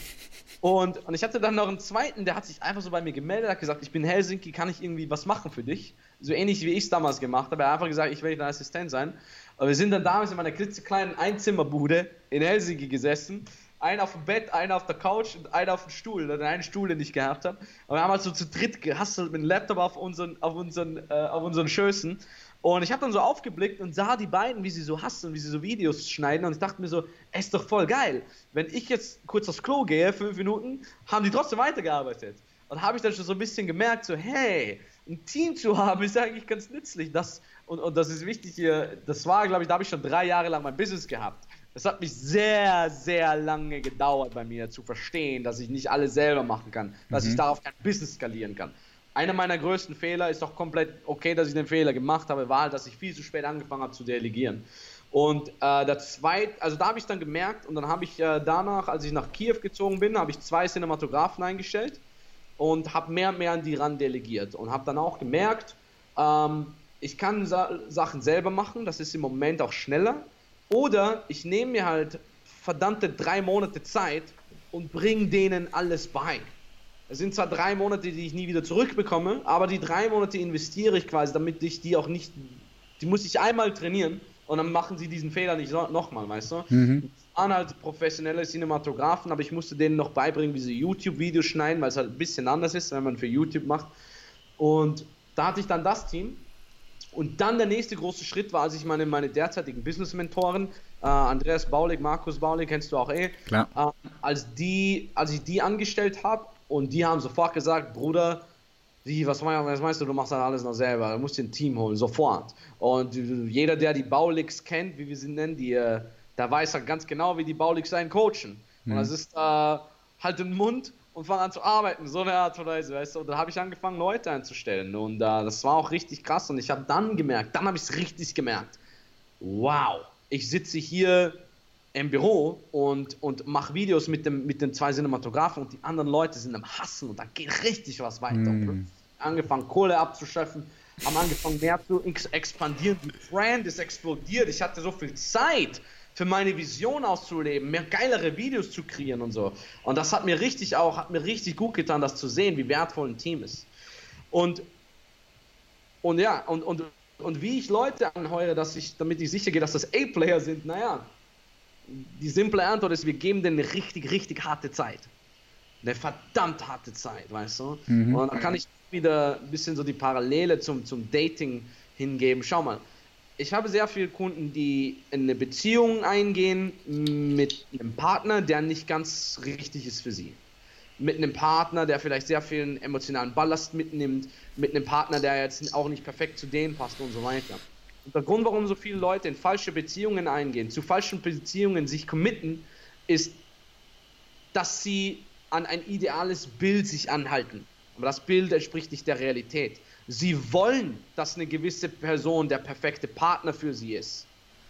Und, und ich hatte dann noch einen zweiten, der hat sich einfach so bei mir gemeldet, hat gesagt, ich bin Helsinki, kann ich irgendwie was machen für dich? So ähnlich wie ich es damals gemacht habe. Er hat einfach gesagt, ich will dein Assistent sein. Aber wir sind dann damals in meiner klitzekleinen Einzimmerbude in Helsinki gesessen einer auf dem Bett, einer auf der Couch und einer auf dem Stuhl. Dann einen Stuhl, den ich gehabt habe. Aber wir haben halt so zu dritt gehasselt mit dem Laptop auf unseren, auf unseren, äh, auf unseren Schößen. Und ich habe dann so aufgeblickt und sah die beiden, wie sie so hasseln, wie sie so Videos schneiden. Und ich dachte mir so, es ist doch voll geil. Wenn ich jetzt kurz aufs Klo gehe, fünf Minuten, haben die trotzdem weitergearbeitet. Und habe ich dann schon so ein bisschen gemerkt, so, hey, ein Team zu haben ist eigentlich ganz nützlich. Das, und, und das ist wichtig hier. Das war, glaube ich, da habe ich schon drei Jahre lang mein Business gehabt. Es hat mich sehr, sehr lange gedauert bei mir zu verstehen, dass ich nicht alles selber machen kann, dass mhm. ich darauf kein Business skalieren kann. Einer meiner größten Fehler ist auch komplett okay, dass ich den Fehler gemacht habe, war halt, dass ich viel zu spät angefangen habe zu delegieren. Und äh, der zweite, also da habe ich dann gemerkt und dann habe ich äh, danach, als ich nach Kiew gezogen bin, habe ich zwei Cinematografen eingestellt und habe mehr und mehr an die ran delegiert und habe dann auch gemerkt, ähm, ich kann Sa Sachen selber machen, das ist im Moment auch schneller, oder ich nehme mir halt verdammte drei Monate Zeit und bringe denen alles bei. Es sind zwar drei Monate, die ich nie wieder zurückbekomme, aber die drei Monate investiere ich quasi, damit ich die auch nicht, die muss ich einmal trainieren und dann machen sie diesen Fehler nicht nochmal, weißt du? Mhm. waren halt professionelle Cinematografen, aber ich musste denen noch beibringen, wie sie YouTube-Videos schneiden, weil es halt ein bisschen anders ist, wenn man für YouTube macht. Und da hatte ich dann das Team und dann der nächste große Schritt war, als ich meine, meine derzeitigen Business-Mentoren, äh, Andreas Baulig, Markus Baulig, kennst du auch eh, Klar. Äh, als, die, als ich die angestellt habe und die haben sofort gesagt, Bruder, wie, was, meinst du, du machst dann alles noch selber, du musst dir ein Team holen, sofort. Und jeder, der die Bauligs kennt, wie wir sie nennen, die, äh, der weiß halt ganz genau, wie die Bauligs sein coachen. Mhm. Und das ist äh, halt den Mund und fange an zu arbeiten, so eine Art und Weise, weißt du. Und dann habe ich angefangen, Leute einzustellen und äh, das war auch richtig krass und ich habe dann gemerkt, dann habe ich es richtig gemerkt, wow, ich sitze hier im Büro und, und mache Videos mit, dem, mit den zwei Cinematografen und die anderen Leute sind am Hassen und da geht richtig was weiter. Mm. Angefangen, Kohle abzuschöpfen, haben angefangen, mehr zu expandieren. Die Brand ist explodiert. Ich hatte so viel Zeit für meine Vision auszuleben, mehr geilere Videos zu kreieren und so. Und das hat mir richtig auch, hat mir richtig gut getan, das zu sehen, wie wertvoll ein Team ist. Und, und ja, und, und, und wie ich Leute anheure, dass ich, damit ich sicher gehe, dass das A-Player sind, naja, die simple Antwort ist, wir geben denen eine richtig, richtig harte Zeit. Eine verdammt harte Zeit, weißt du? Mhm. Und dann kann ich wieder ein bisschen so die Parallele zum, zum Dating hingeben. Schau mal, ich habe sehr viele Kunden, die in eine Beziehung eingehen mit einem Partner, der nicht ganz richtig ist für sie. mit einem Partner, der vielleicht sehr viel emotionalen Ballast mitnimmt, mit einem Partner, der jetzt auch nicht perfekt zu denen passt und so weiter. Und der Grund, warum so viele Leute in falsche Beziehungen eingehen, zu falschen Beziehungen sich committen, ist, dass sie an ein ideales Bild sich anhalten. Aber das Bild entspricht nicht der Realität. Sie wollen, dass eine gewisse Person der perfekte Partner für sie ist.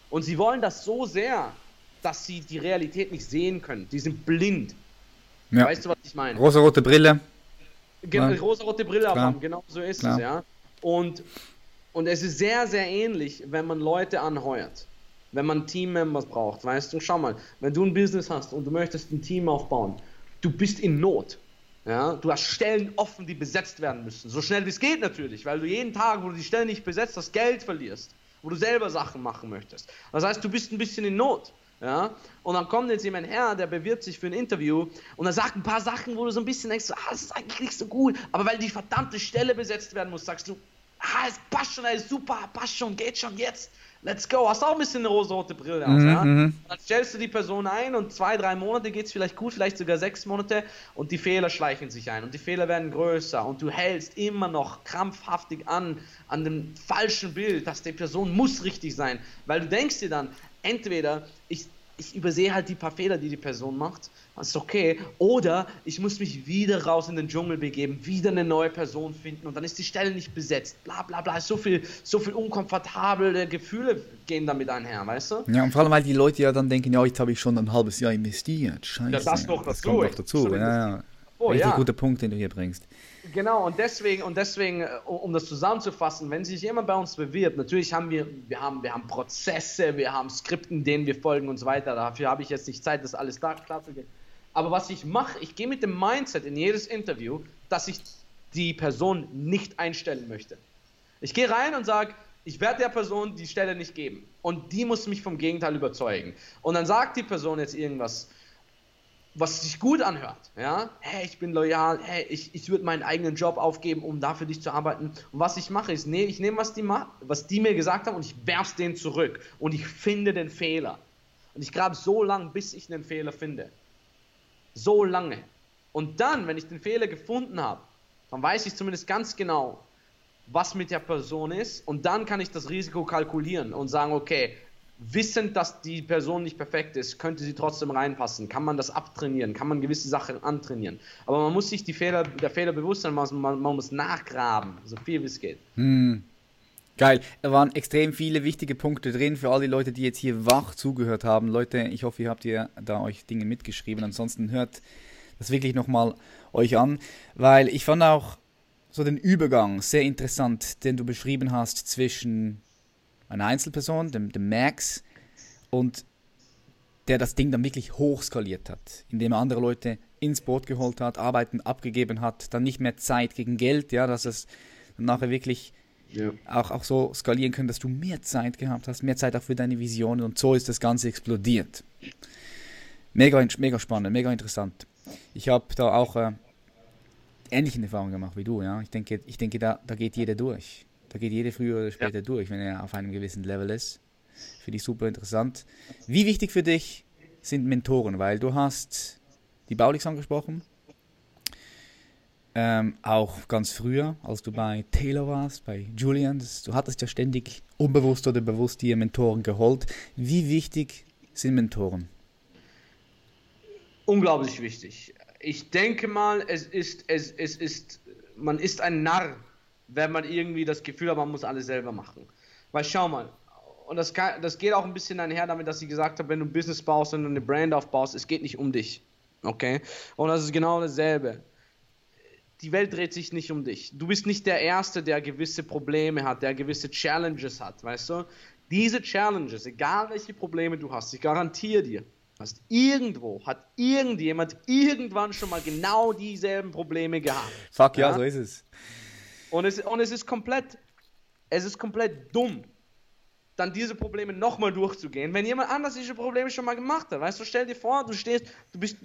Und sie wollen das so sehr, dass sie die Realität nicht sehen können. Die sind blind. Ja. Weißt du, was ich meine? Rosa-rote Brille. Genau, ja. rosa-rote Brille Klar. haben, genau so ist Klar. es, ja. Und, und es ist sehr, sehr ähnlich, wenn man Leute anheuert. Wenn man Teammembers braucht, weißt du, schau mal, wenn du ein Business hast und du möchtest ein Team aufbauen, du bist in Not. Ja, du hast Stellen offen, die besetzt werden müssen. So schnell wie es geht natürlich, weil du jeden Tag, wo du die Stellen nicht besetzt hast, Geld verlierst, wo du selber Sachen machen möchtest. Das heißt, du bist ein bisschen in Not. Ja? Und dann kommt jetzt jemand her, der bewirbt sich für ein Interview und er sagt ein paar Sachen, wo du so ein bisschen denkst, ah, das ist eigentlich nicht so gut, aber weil die verdammte Stelle besetzt werden muss, sagst du, ah, es passt schon, ist super, passt schon, geht schon jetzt let's go, hast auch ein bisschen eine rosa-rote Brille aus, mhm, ja? Mhm. Dann stellst du die Person ein und zwei, drei Monate geht es vielleicht gut, vielleicht sogar sechs Monate und die Fehler schleichen sich ein und die Fehler werden größer und du hältst immer noch krampfhaftig an, an dem falschen Bild, dass die Person muss richtig sein, weil du denkst dir dann, entweder ich ich übersehe halt die paar Fehler, die die Person macht. Das ist okay. Oder ich muss mich wieder raus in den Dschungel begeben, wieder eine neue Person finden und dann ist die Stelle nicht besetzt. Bla bla bla. So viel, so viel unkomfortable Gefühle gehen damit einher, weißt du? Ja, und vor allem, weil die Leute ja dann denken, ja, jetzt habe ich schon ein halbes Jahr investiert. Scheiße. Ja, das, noch das kommt doch dazu. Ja, ja. Oh, Richtig ja. guter Punkt, den du hier bringst. Genau, und deswegen, und deswegen, äh, um das zusammenzufassen, wenn sich jemand bei uns bewirbt, natürlich haben wir, wir haben, wir haben Prozesse, wir haben Skripten, denen wir folgen und so weiter. Dafür habe ich jetzt nicht Zeit, das alles da klar zu gehen. Aber was ich mache, ich gehe mit dem Mindset in jedes Interview, dass ich die Person nicht einstellen möchte. Ich gehe rein und sage, ich werde der Person die Stelle nicht geben. Und die muss mich vom Gegenteil überzeugen. Und dann sagt die Person jetzt irgendwas, was sich gut anhört, ja, hey, ich bin loyal, hey, ich, ich würde meinen eigenen Job aufgeben, um da für dich zu arbeiten. Und was ich mache, ist, nee, ich nehme, was die, was die mir gesagt haben und ich werf's denen zurück und ich finde den Fehler. Und ich grabe so lange, bis ich einen Fehler finde. So lange. Und dann, wenn ich den Fehler gefunden habe, dann weiß ich zumindest ganz genau, was mit der Person ist und dann kann ich das Risiko kalkulieren und sagen, okay, wissend, dass die Person nicht perfekt ist, könnte sie trotzdem reinpassen. Kann man das abtrainieren? Kann man gewisse Sachen antrainieren? Aber man muss sich die Fehler, der Fehler bewusst sein, man, man, man muss nachgraben, so viel wie es geht. Hm. Geil. Da waren extrem viele wichtige Punkte drin für all die Leute, die jetzt hier wach zugehört haben. Leute, ich hoffe, ihr habt ihr da euch Dinge mitgeschrieben. Ansonsten hört das wirklich nochmal euch an, weil ich fand auch so den Übergang sehr interessant, den du beschrieben hast zwischen einer Einzelperson, dem, dem Max, und der das Ding dann wirklich hochskaliert hat, indem er andere Leute ins Boot geholt hat, Arbeiten abgegeben hat, dann nicht mehr Zeit gegen Geld, ja, dass es nachher wirklich ja. auch, auch so skalieren können, dass du mehr Zeit gehabt hast, mehr Zeit auch für deine Visionen und so ist das Ganze explodiert. Mega, mega spannend, mega interessant. Ich habe da auch äh, ähnliche Erfahrungen gemacht wie du, ja. Ich denke, ich denke da, da geht jeder durch. Da geht jeder früher oder später ja. durch, wenn er auf einem gewissen Level ist. Finde ich super interessant. Wie wichtig für dich sind Mentoren? Weil du hast die Baulix angesprochen. Ähm, auch ganz früher, als du bei Taylor warst, bei Julian, das, du hattest ja ständig unbewusst oder bewusst dir Mentoren geholt. Wie wichtig sind Mentoren? Unglaublich wichtig. Ich denke mal, es ist, es, es ist, man ist ein Narr, wenn man irgendwie das Gefühl hat, man muss alles selber machen. Weil schau mal, und das, kann, das geht auch ein bisschen einher damit, dass ich gesagt habe, wenn du ein Business baust, wenn du eine Brand aufbaust, es geht nicht um dich. Okay? Und das ist genau dasselbe. Die Welt dreht sich nicht um dich. Du bist nicht der Erste, der gewisse Probleme hat, der gewisse Challenges hat, weißt du? Diese Challenges, egal welche Probleme du hast, ich garantiere dir, hast irgendwo, hat irgendjemand irgendwann schon mal genau dieselben Probleme gehabt. Fuck ja, ja? so ist es. Und es, und es ist komplett, es ist komplett dumm, dann diese Probleme nochmal durchzugehen, wenn jemand anders diese Probleme schon mal gemacht hat. Weißt du, stell dir vor, du stehst, du bist,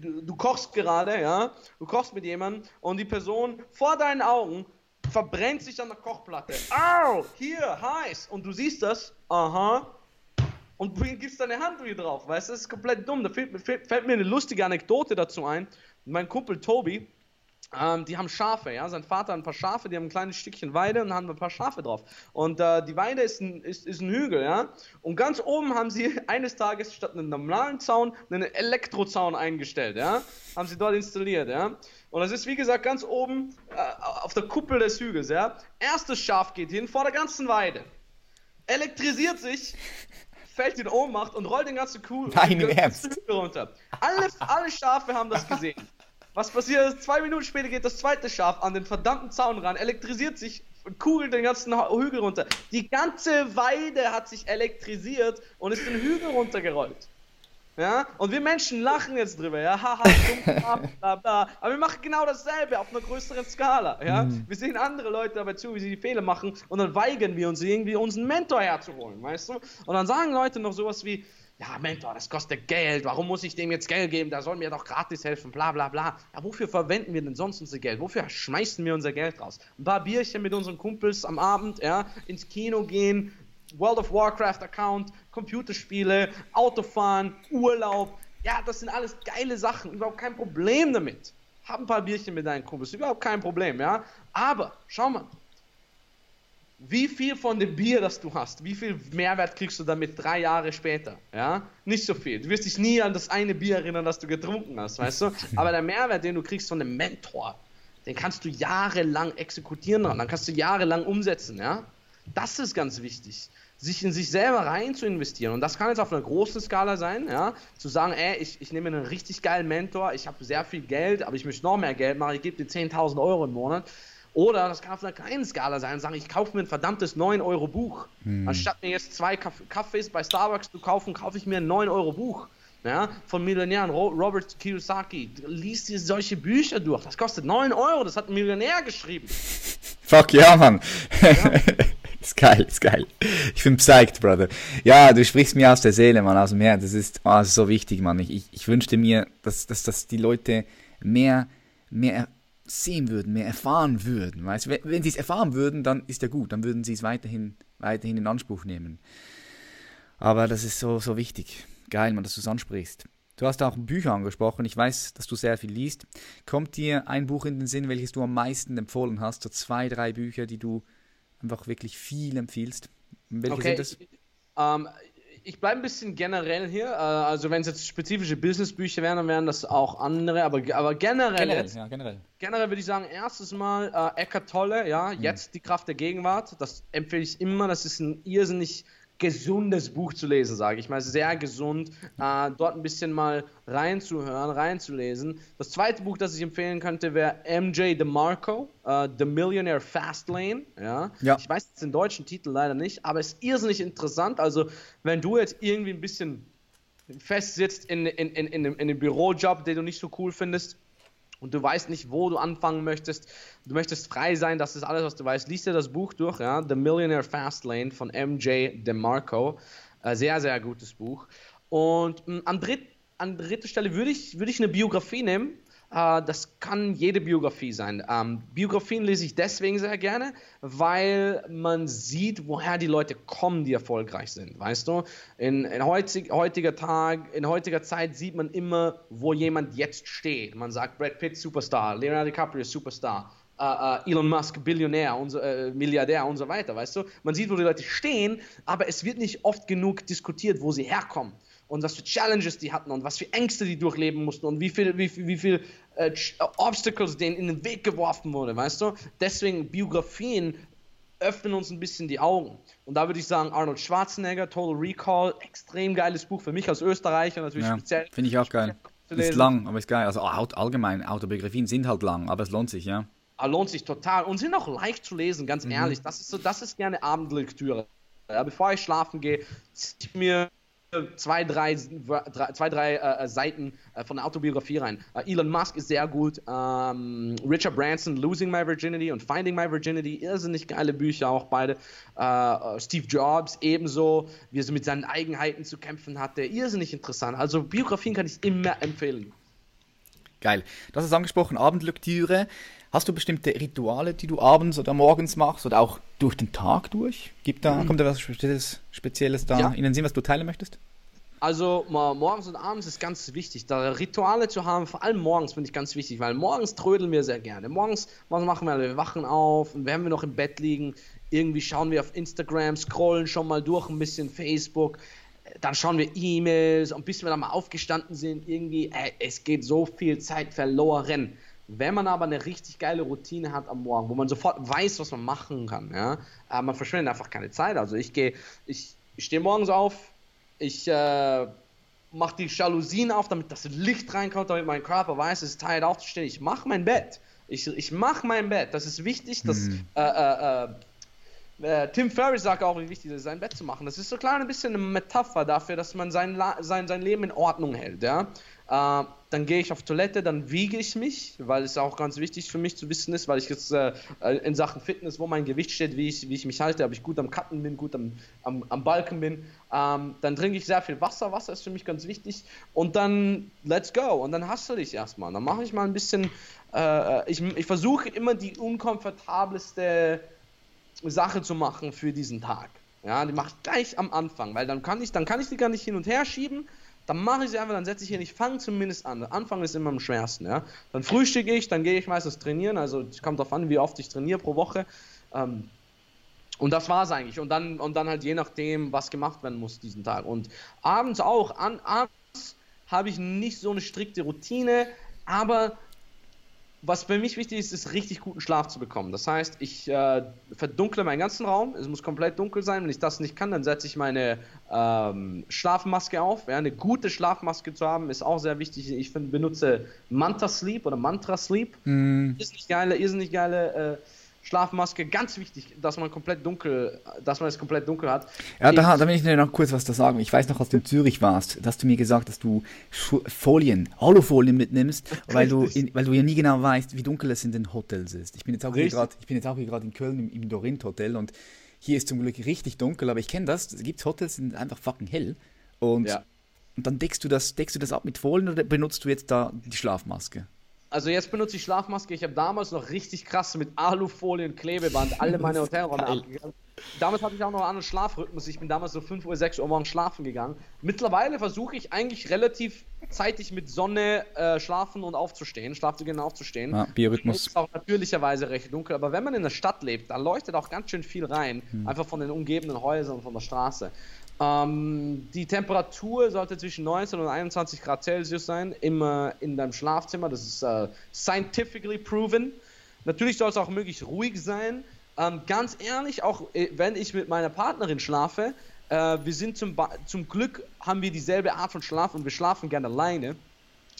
du, du kochst gerade, ja, du kochst mit jemandem und die Person vor deinen Augen verbrennt sich an der Kochplatte. Au, hier, heiß. Und du siehst das, aha, und gibst deine Hand wieder drauf. Weißt du, das ist komplett dumm. Da fällt, fällt, fällt mir eine lustige Anekdote dazu ein. Mein Kumpel Tobi, ähm, die haben Schafe, ja. Sein Vater hat ein paar Schafe, die haben ein kleines Stückchen Weide und haben ein paar Schafe drauf. Und äh, die Weide ist ein, ist, ist ein Hügel, ja. Und ganz oben haben sie eines Tages statt einem normalen Zaun einen Elektrozaun eingestellt, ja. Haben sie dort installiert, ja. Und das ist wie gesagt ganz oben äh, auf der Kuppel des Hügels, ja. Erstes Schaf geht hin vor der ganzen Weide. Elektrisiert sich, fällt in Ohnmacht und rollt den ganzen Kuh Nein, im Ernst. runter. Alle, alle Schafe haben das gesehen. Was passiert? Zwei Minuten später geht das zweite Schaf an den verdammten Zaun ran, elektrisiert sich und kugelt den ganzen Hügel runter. Die ganze Weide hat sich elektrisiert und ist den Hügel runtergerollt. Ja, und wir Menschen lachen jetzt drüber, ja, haha, dumm, bla, bla, aber wir machen genau dasselbe auf einer größeren Skala, ja. Mhm. Wir sehen andere Leute dabei zu, wie sie die Fehler machen und dann weigern wir uns irgendwie, unseren Mentor herzuholen, weißt du? Und dann sagen Leute noch sowas wie, ja, Mentor, das kostet Geld, warum muss ich dem jetzt Geld geben, der soll mir doch gratis helfen, bla bla bla. Ja, wofür verwenden wir denn sonst unser Geld? Wofür schmeißen wir unser Geld raus? Ein paar Bierchen mit unseren Kumpels am Abend, ja, ins Kino gehen, World of Warcraft Account, Computerspiele, Autofahren, Urlaub. Ja, das sind alles geile Sachen, überhaupt kein Problem damit. Hab ein paar Bierchen mit deinen Kumpels, überhaupt kein Problem, ja. Aber, schau mal, wie viel von dem Bier, das du hast, wie viel Mehrwert kriegst du damit drei Jahre später? Ja, nicht so viel. Du wirst dich nie an das eine Bier erinnern, das du getrunken hast, weißt du? Aber der Mehrwert, den du kriegst von dem Mentor, den kannst du jahrelang exekutieren dann kannst du jahrelang umsetzen, ja? Das ist ganz wichtig. Sich in sich selber rein zu investieren. Und das kann jetzt auf einer großen Skala sein, ja. Zu sagen, ey, ich, ich nehme einen richtig geilen Mentor, ich habe sehr viel Geld, aber ich möchte noch mehr Geld machen, ich gebe dir 10.000 Euro im Monat oder das kann auf einer kleinen Skala sein und sagen, ich kaufe mir ein verdammtes 9-Euro-Buch. Hm. Anstatt mir jetzt zwei Kaffees bei Starbucks zu kaufen, kaufe ich mir ein 9-Euro-Buch. Ja, von Millionären, Robert Kiyosaki. Lies dir solche Bücher durch. Das kostet 9 Euro, das hat ein Millionär geschrieben. Fuck ja, Mann. Ja. ist geil, ist geil. Ich bin psyched, Brother. Ja, du sprichst mir aus der Seele, Mann, aus dem Herzen. Das ist, oh, das ist so wichtig, Mann. Ich, ich, ich wünschte mir, dass, dass, dass die Leute mehr, mehr sehen würden, mehr erfahren würden. Weißt? Wenn, wenn sie es erfahren würden, dann ist ja gut, dann würden sie es weiterhin, weiterhin in Anspruch nehmen. Aber das ist so, so wichtig. Geil, man, dass du es ansprichst. Du hast auch Bücher angesprochen. Ich weiß, dass du sehr viel liest. Kommt dir ein Buch in den Sinn, welches du am meisten empfohlen hast? So zwei, drei Bücher, die du einfach wirklich viel empfiehlst. Welche okay. sind das? Ähm, ich bleibe ein bisschen generell hier. Äh, also wenn es jetzt spezifische Businessbücher wären, dann wären das auch andere. Aber, aber generell, generell, jetzt, ja, generell. generell würde ich sagen, erstes Mal äh, Eckart Tolle, ja, mhm. jetzt die Kraft der Gegenwart. Das empfehle ich immer. Das ist ein irrsinnig gesundes Buch zu lesen, sage ich mal. Sehr gesund, äh, dort ein bisschen mal reinzuhören, reinzulesen. Das zweite Buch, das ich empfehlen könnte, wäre MJ DeMarco, äh, The Millionaire Fastlane. Ja? ja. Ich weiß jetzt den deutschen Titel leider nicht, aber es ist irrsinnig interessant. Also, wenn du jetzt irgendwie ein bisschen fest sitzt in, in, in, in, in einem Bürojob, den du nicht so cool findest, und du weißt nicht, wo du anfangen möchtest, du möchtest frei sein, das ist alles, was du weißt, liest dir das Buch durch, ja, The Millionaire Fastlane von MJ DeMarco. Äh, sehr, sehr gutes Buch. Und mh, an, dritt, an dritter Stelle würde ich, würd ich eine Biografie nehmen das kann jede Biografie sein. Ähm, Biografien lese ich deswegen sehr gerne, weil man sieht, woher die Leute kommen, die erfolgreich sind. Weißt du, in, in heutig, heutiger Tag, in heutiger Zeit sieht man immer, wo jemand jetzt steht. Man sagt Brad Pitt Superstar, Leonardo DiCaprio Superstar. Uh, uh, Elon Musk, Billionär, und, uh, Milliardär und so weiter, weißt du? Man sieht, wo die Leute stehen, aber es wird nicht oft genug diskutiert, wo sie herkommen und was für Challenges die hatten und was für Ängste die durchleben mussten und wie viel, wie, wie viel äh, Obstacles denen in den Weg geworfen wurde, weißt du? Deswegen Biografien öffnen uns ein bisschen die Augen. Und da würde ich sagen, Arnold Schwarzenegger, Total Recall, extrem geiles Buch für mich als Österreicher natürlich ja, speziell. Finde ich auch geil. Ist lang, aber ist geil. Also allgemein, Autobiografien sind halt lang, aber es lohnt sich, ja. Ah, lohnt sich total und sind auch leicht zu lesen, ganz mhm. ehrlich. Das ist so, das ist gerne Abendlektüre. Ja, bevor ich schlafen gehe, ziehe ich mir zwei, drei, zwei, drei äh, Seiten äh, von der Autobiografie rein. Uh, Elon Musk ist sehr gut. Ähm, Richard Branson, Losing My Virginity und Finding My Virginity, irrsinnig geile Bücher, auch beide. Uh, Steve Jobs ebenso, wie er so mit seinen Eigenheiten zu kämpfen hatte, irrsinnig interessant. Also Biografien kann ich immer empfehlen. Geil. Das ist angesprochen, Abendlektüre. Hast du bestimmte Rituale, die du abends oder morgens machst oder auch durch den Tag durch? Gibt da, mhm. Kommt da was Spezielles, Spezielles da ja. in den Sinn, was du teilen möchtest? Also morgens und abends ist ganz wichtig, da Rituale zu haben, vor allem morgens finde ich ganz wichtig, weil morgens trödeln wir sehr gerne. Morgens, was machen wir? Wir wachen auf und wenn wir noch im Bett liegen, irgendwie schauen wir auf Instagram, scrollen schon mal durch ein bisschen Facebook, dann schauen wir E-Mails und bis wir dann mal aufgestanden sind, irgendwie, äh, es geht so viel Zeit verloren. Wenn man aber eine richtig geile Routine hat am Morgen, wo man sofort weiß, was man machen kann, ja, äh, man verschwendet einfach keine Zeit. Also ich gehe, ich, ich stehe morgens auf, ich äh, mache die Jalousien auf, damit das Licht reinkommt, damit mein Körper weiß, es ist Zeit aufzustehen. Ich mache mein Bett. Ich, ich mache mein Bett. Das ist wichtig. Dass, mhm. äh, äh, äh, Tim Ferriss sagt auch, wie wichtig es ist, sein Bett zu machen. Das ist so klar ein bisschen eine Metapher dafür, dass man sein, sein, sein Leben in Ordnung hält. Ja? Äh, dann gehe ich auf Toilette, dann wiege ich mich, weil es auch ganz wichtig für mich zu wissen ist, weil ich jetzt äh, in Sachen Fitness, wo mein Gewicht steht, wie ich, wie ich mich halte, ob ich gut am Cutten bin, gut am, am, am Balken bin. Ähm, dann trinke ich sehr viel Wasser, Wasser ist für mich ganz wichtig. Und dann let's go. Und dann hasse ich erstmal. Dann mache ich mal ein bisschen, äh, ich, ich versuche immer die unkomfortabelste Sache zu machen für diesen Tag. Ja, die mache ich gleich am Anfang, weil dann kann ich, dann kann ich die gar nicht hin und her schieben, dann mache ich sie einfach, dann setze ich hier, ich fange zumindest an. Anfang ist immer am schwersten, ja. Dann frühstücke ich, dann gehe ich meistens trainieren, also es kommt darauf an, wie oft ich trainiere pro Woche. Ähm, und das war es eigentlich. Und dann, und dann halt je nachdem, was gemacht werden muss diesen Tag. Und abends auch, an, abends habe ich nicht so eine strikte Routine, aber was für mich wichtig ist, ist richtig guten Schlaf zu bekommen. Das heißt, ich äh, verdunkle meinen ganzen Raum. Es muss komplett dunkel sein. Wenn ich das nicht kann, dann setze ich meine ähm, Schlafmaske auf. Ja, eine gute Schlafmaske zu haben, ist auch sehr wichtig. Ich find, benutze Manta Sleep oder Mantra Sleep. Mm. Ist nicht geile, ist nicht geile. Äh, Schlafmaske, ganz wichtig, dass man komplett dunkel, dass man es komplett dunkel hat. Ja, da, da will ich dir noch kurz was da sagen. Ich weiß noch, als du in Zürich warst, dass du mir gesagt, dass du Folien, Alufolien mitnimmst, weil du, in, weil du ja nie genau weißt, wie dunkel es in den Hotels ist. Ich bin jetzt auch hier gerade, ich bin jetzt auch hier gerade in Köln im, im Dorint Hotel und hier ist zum Glück richtig dunkel, aber ich kenne das. Es gibt Hotels, die sind einfach fucking hell und, ja. und dann deckst du das, deckst du das ab mit Folien oder benutzt du jetzt da die Schlafmaske? Also jetzt benutze ich Schlafmaske. Ich habe damals noch richtig krass mit Alufolie und Klebeband alle meine Hotelräume abgegangen. Damals hatte ich auch noch einen anderen Schlafrhythmus. Ich bin damals so 5 Uhr, 6 Uhr morgens schlafen gegangen. Mittlerweile versuche ich eigentlich relativ zeitig mit Sonne äh, schlafen und aufzustehen, schlafen zu gehen und aufzustehen. Ja, Biorhythmus. Ist auch natürlicherweise recht dunkel, aber wenn man in der Stadt lebt, da leuchtet auch ganz schön viel rein, hm. einfach von den umgebenden Häusern und von der Straße. Ähm, die Temperatur sollte zwischen 19 und 21 Grad Celsius sein, immer in deinem Schlafzimmer. Das ist äh, scientifically proven. Natürlich soll es auch möglichst ruhig sein. Ähm, ganz ehrlich, auch äh, wenn ich mit meiner Partnerin schlafe, äh, wir sind zum, zum Glück haben wir dieselbe Art von Schlaf und wir schlafen gerne alleine.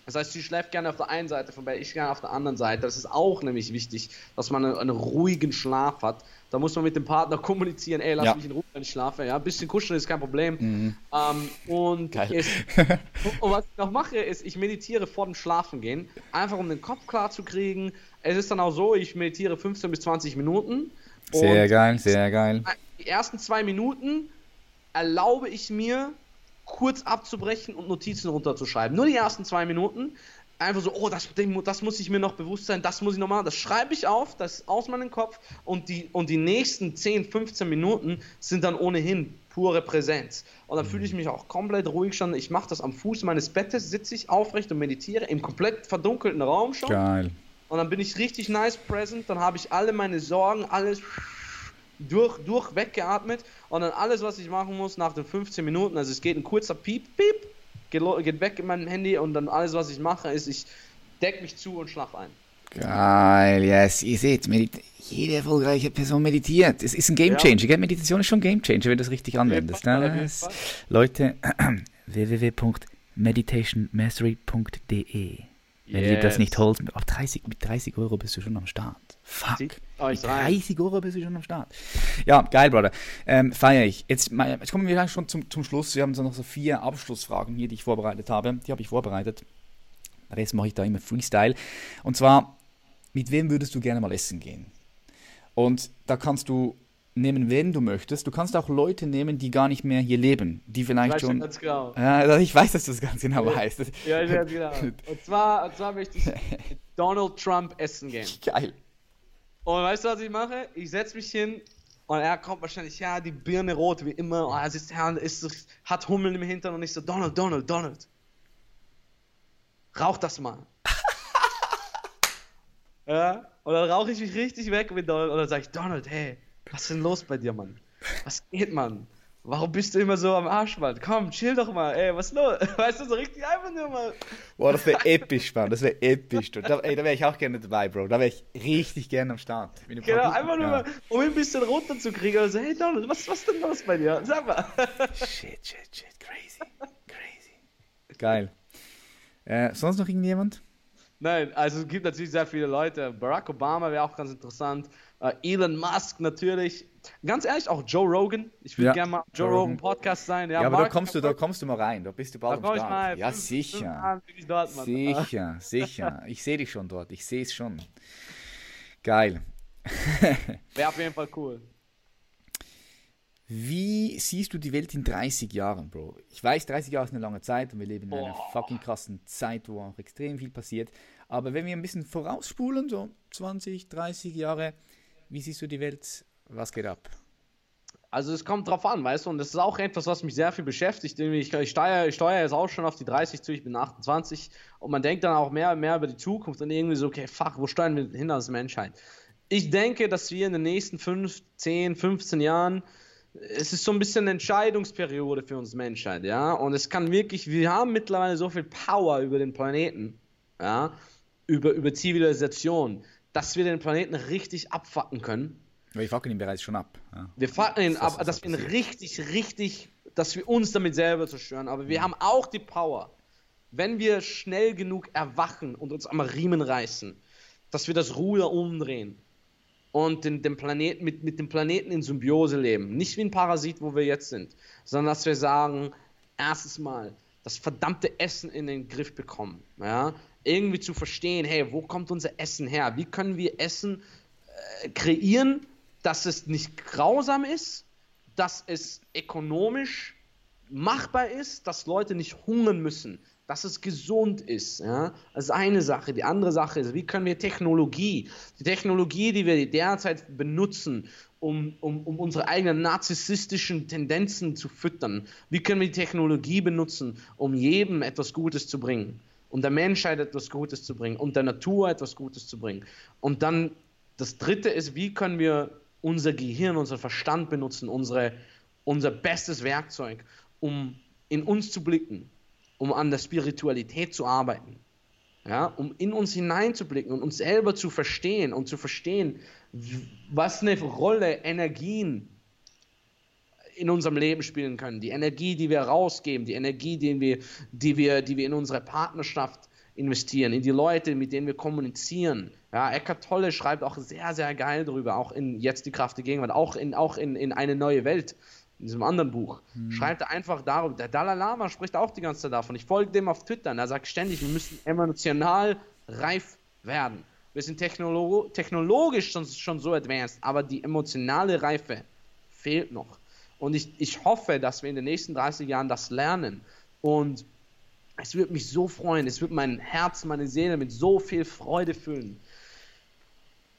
Das heißt, sie schläft gerne auf der einen Seite vorbei, ich gerne auf der anderen Seite. Das ist auch nämlich wichtig, dass man einen, einen ruhigen Schlaf hat. Da muss man mit dem Partner kommunizieren, ey, lass ja. mich in Ruhe, wenn ich schlafe. Ja, ein bisschen kuscheln ist kein Problem. Mhm. Ähm, und, es, und, was ich noch mache, ist, ich meditiere vor dem Schlafengehen, einfach um den Kopf klar zu kriegen. Es ist dann auch so, ich meditiere 15 bis 20 Minuten. Sehr geil, sehr geil. Die ersten zwei Minuten erlaube ich mir, kurz abzubrechen und Notizen runterzuschreiben. Nur die ersten zwei Minuten. Einfach so, oh, das, das muss ich mir noch bewusst sein, das muss ich noch machen. Das schreibe ich auf, das ist aus meinem Kopf. Und die, und die nächsten 10, 15 Minuten sind dann ohnehin pure Präsenz. Und dann fühle ich mich auch komplett ruhig schon. Ich mache das am Fuß meines Bettes, sitze ich aufrecht und meditiere im komplett verdunkelten Raum schon. Geil. Und dann bin ich richtig nice present. Dann habe ich alle meine Sorgen, alles durch, durch weggeatmet und dann alles, was ich machen muss nach den 15 Minuten, also es geht ein kurzer Piep, Piep, geht, geht weg in meinem Handy und dann alles, was ich mache, ist, ich decke mich zu und schlafe ein. Geil, yes, ihr seht, jede erfolgreiche Person meditiert. Es ist ein Game Changer, ja. Meditation ist schon ein Game Changer, wenn du es richtig anwendest. Ne? Leute, www.meditationmastery.de Wenn yes. ihr das nicht holt, auf 30, mit 30 Euro bist du schon am Start. Fuck. Mit 30 Euro bist du schon am Start. Ja, geil, Brother. Ähm, Feier ich. Jetzt, jetzt kommen wir schon zum, zum Schluss. Wir haben so noch so vier Abschlussfragen hier, die ich vorbereitet habe. Die habe ich vorbereitet. Den Rest mache ich da immer Freestyle. Und zwar, mit wem würdest du gerne mal essen gehen? Und da kannst du nehmen, wen du möchtest. Du kannst auch Leute nehmen, die gar nicht mehr hier leben, die vielleicht schon. Ganz genau. Ja, ich weiß, dass du das ganz genau ja. weißt. Ja, ja, genau. Und zwar, und zwar möchte ich Donald Trump essen gehen. Geil. Und weißt du, was ich mache? Ich setze mich hin und er kommt wahrscheinlich, ja, die Birne rot wie immer. Und er sitzt ja, ist, hat Hummeln im Hintern und ich so, Donald, Donald, Donald. Rauch das mal. ja, und dann rauche ich mich richtig weg mit Donald und dann sage ich, Donald, hey, was ist denn los bei dir, Mann? Was geht, Mann? Warum bist du immer so am Arsch, Mann? Komm, chill doch mal, ey, was ist los? Weißt du, so richtig einfach nur mal. Boah, das wäre episch, Mann, das wäre episch. Da, da wäre ich auch gerne dabei, Bro. Da wäre ich richtig gerne am Start. Genau, einfach nur ja. mal, um ihn ein bisschen runterzukriegen. Also, hey Donald, was, was ist denn los bei dir? Sag mal. Shit, shit, shit, crazy, crazy. Geil. Äh, sonst noch irgendjemand? Nein, also es gibt natürlich sehr viele Leute. Barack Obama wäre auch ganz interessant. Uh, Elon Musk natürlich. Ganz ehrlich, auch Joe Rogan. Ich würde ja, gerne mal Joe Rogan Podcast sein. Ja, ja aber da kommst, du, da kommst du mal rein. Da bist du bald am Start. Ja, fünf, sicher. Dort, sicher, sicher. Ich sehe dich schon dort. Ich sehe es schon. Geil. wäre auf jeden Fall cool. Wie siehst du die Welt in 30 Jahren, Bro? Ich weiß, 30 Jahre ist eine lange Zeit und wir leben in einer oh. fucking krassen Zeit, wo auch extrem viel passiert. Aber wenn wir ein bisschen vorausspulen, so 20, 30 Jahre, wie siehst du die Welt? Was geht ab? Also es kommt drauf an, weißt du, und das ist auch etwas, was mich sehr viel beschäftigt. Ich, ich steuere, ich steuere jetzt auch schon auf die 30 zu, ich bin 28 und man denkt dann auch mehr und mehr über die Zukunft und irgendwie so, okay, fuck, wo steuern wir hin als Menschheit? Ich denke, dass wir in den nächsten 5, 10, 15 Jahren es ist so ein bisschen eine Entscheidungsperiode für uns Menschheit, ja. Und es kann wirklich, wir haben mittlerweile so viel Power über den Planeten, ja, über, über Zivilisation, dass wir den Planeten richtig abfacken können. Wir fucken ihn bereits schon ab. Ja. Wir fucken ihn ab, dass wir ihn richtig, richtig, dass wir uns damit selber zerstören. Aber wir mhm. haben auch die Power, wenn wir schnell genug erwachen und uns am Riemen reißen, dass wir das Ruder umdrehen und den, den Planeten, mit, mit dem Planeten in Symbiose leben. Nicht wie ein Parasit, wo wir jetzt sind, sondern dass wir sagen, erstes Mal, das verdammte Essen in den Griff bekommen. Ja? Irgendwie zu verstehen, hey, wo kommt unser Essen her? Wie können wir Essen äh, kreieren, dass es nicht grausam ist, dass es ökonomisch machbar ist, dass Leute nicht hungern müssen, dass es gesund ist. Ja? Das ist eine Sache. Die andere Sache ist, wie können wir Technologie, die Technologie, die wir derzeit benutzen, um, um, um unsere eigenen narzisstischen Tendenzen zu füttern, wie können wir die Technologie benutzen, um jedem etwas Gutes zu bringen, um der Menschheit etwas Gutes zu bringen, um der Natur etwas Gutes zu bringen. Und dann das Dritte ist, wie können wir unser Gehirn, unser Verstand benutzen, unsere, unser bestes Werkzeug, um in uns zu blicken, um an der Spiritualität zu arbeiten. Ja, um in uns hineinzublicken und uns selber zu verstehen und zu verstehen, was eine Rolle Energien in unserem Leben spielen können. Die Energie, die wir rausgeben, die Energie, die wir, die wir, die wir in unsere Partnerschaft investieren, in die Leute, mit denen wir kommunizieren. Ja, Eckhart Tolle schreibt auch sehr, sehr geil darüber, auch in Jetzt die Kraft der Gegenwart, auch in, auch in, in eine neue Welt in diesem anderen Buch, hm. schreibt er einfach darüber. Der Dalai Lama spricht auch die ganze Zeit davon. Ich folge dem auf Twitter und er sagt ständig, wir müssen emotional reif werden. Wir sind technolo technologisch schon, schon so advanced, aber die emotionale Reife fehlt noch. Und ich, ich hoffe, dass wir in den nächsten 30 Jahren das lernen. Und es würde mich so freuen, es würde mein Herz, meine Seele mit so viel Freude füllen,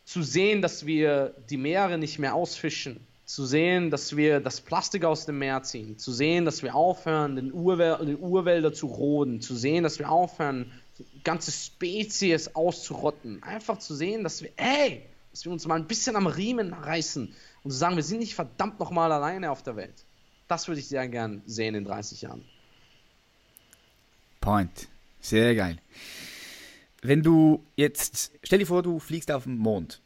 zu sehen, dass wir die Meere nicht mehr ausfischen, zu sehen, dass wir das Plastik aus dem Meer ziehen, zu sehen, dass wir aufhören, den, Urwäl den Urwälder zu roden, zu sehen, dass wir aufhören, ganze Spezies auszurotten. Einfach zu sehen, dass wir, ey, dass wir uns mal ein bisschen am Riemen reißen und zu sagen, wir sind nicht verdammt nochmal alleine auf der Welt. Das würde ich sehr gern sehen in 30 Jahren. Point. Sehr geil. Wenn du jetzt, stell dir vor, du fliegst auf den Mond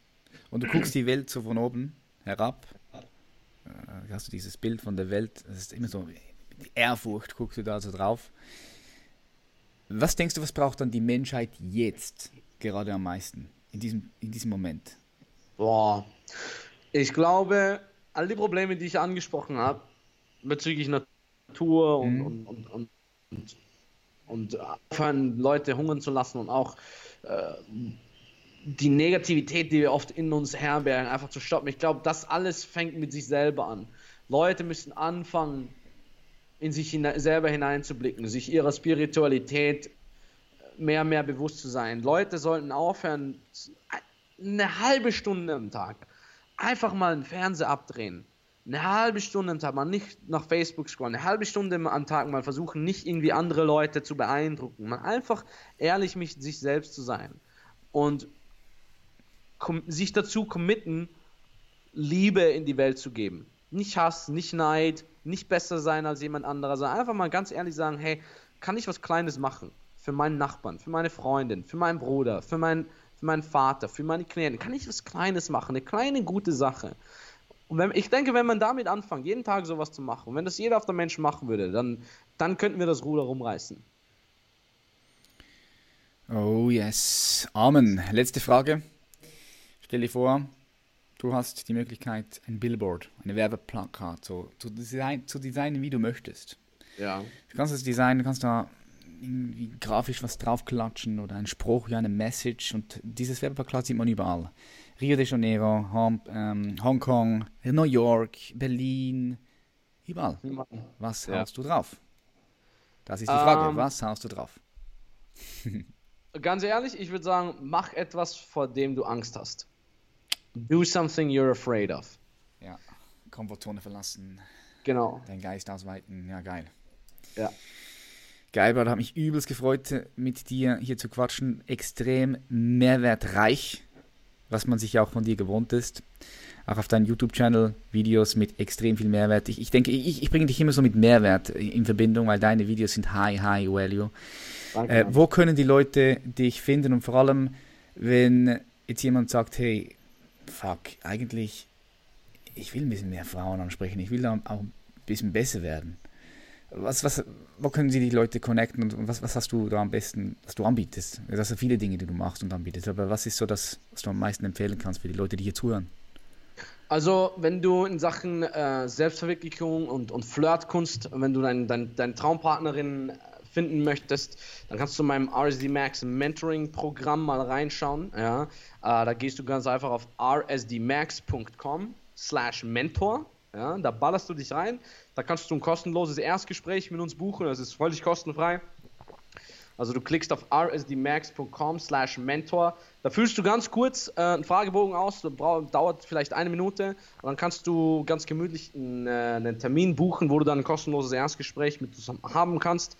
und du guckst die Welt so von oben herab äh, hast du dieses Bild von der Welt, das ist immer so mit Ehrfurcht, guckst du da so drauf. Was denkst du, was braucht dann die Menschheit jetzt gerade am meisten, in diesem, in diesem Moment? Boah, ich glaube, all die Probleme, die ich angesprochen habe, bezüglich Natur und, mhm. und, und, und, und, und aufhören, Leute hungern zu lassen und auch äh, die Negativität, die wir oft in uns herbergen, einfach zu stoppen. Ich glaube, das alles fängt mit sich selber an. Leute müssen anfangen, in sich hine selber hineinzublicken, sich ihrer Spiritualität mehr und mehr bewusst zu sein. Leute sollten aufhören, eine halbe Stunde am Tag einfach mal einen Fernseher abdrehen. Eine halbe Stunde am Tag mal nicht nach Facebook scrollen, eine halbe Stunde am Tag mal versuchen, nicht irgendwie andere Leute zu beeindrucken, mal einfach ehrlich mit sich selbst zu sein und sich dazu committen, Liebe in die Welt zu geben. Nicht Hass, nicht Neid, nicht besser sein als jemand anderer, sondern einfach mal ganz ehrlich sagen, hey, kann ich was Kleines machen? Für meinen Nachbarn, für meine Freundin, für meinen Bruder, für, mein, für meinen Vater, für meine Klienten. Kann ich was Kleines machen? Eine kleine gute Sache. Und wenn, ich denke, wenn man damit anfängt, jeden Tag sowas zu machen, und wenn das jeder auf der Mensch machen würde, dann, dann könnten wir das Ruder rumreißen. Oh yes. Amen. Letzte Frage. Stell dir vor, du hast die Möglichkeit, ein Billboard, eine Werbeplakat so, zu, design, zu designen, wie du möchtest. Ja. Du kannst das designen, du kannst da irgendwie grafisch was draufklatschen oder ein Spruch, ja, eine Message und dieses Werbeplakat sieht man überall. Rio de Janeiro, Hong, ähm, Hongkong, New York, Berlin, überall. Was ja. haust du drauf? Das ist die Frage, um, ähm. was haust du drauf? ganz ehrlich, ich würde sagen, mach etwas, vor dem du Angst hast. Do something you're afraid of. Ja, Komfortzone verlassen. Genau. Dein Geist ausweiten. Ja, geil. Ja. Geil, Brad, hat mich übelst gefreut, mit dir hier zu quatschen. Extrem mehrwertreich, was man sich auch von dir gewohnt ist. Auch auf deinem YouTube-Channel Videos mit extrem viel Mehrwert. Ich, ich denke, ich, ich bringe dich immer so mit Mehrwert in Verbindung, weil deine Videos sind high, high value. Äh, wo können die Leute dich finden und vor allem, wenn jetzt jemand sagt, hey, fuck, eigentlich, ich will ein bisschen mehr Frauen ansprechen, ich will da auch ein bisschen besser werden. Was, was, wo können sie die Leute connecten und was, was hast du da am besten, was du anbietest? Das sind viele Dinge, die du machst und anbietest, aber was ist so das, was du am meisten empfehlen kannst für die Leute, die hier zuhören? Also, wenn du in Sachen äh, Selbstverwirklichung und, und Flirtkunst, wenn du deine dein, dein Traumpartnerin finden möchtest, dann kannst du in meinem RSD Max Mentoring Programm mal reinschauen. Ja, äh, da gehst du ganz einfach auf rsdmax.com slash mentor. Ja, da ballerst du dich rein. Da kannst du ein kostenloses Erstgespräch mit uns buchen. Das ist völlig kostenfrei. Also du klickst auf rsdmax.com slash mentor. Da füllst du ganz kurz äh, einen Fragebogen aus, dauert vielleicht eine Minute. Und dann kannst du ganz gemütlich einen, äh, einen Termin buchen, wo du dann ein kostenloses Erstgespräch mit uns haben kannst.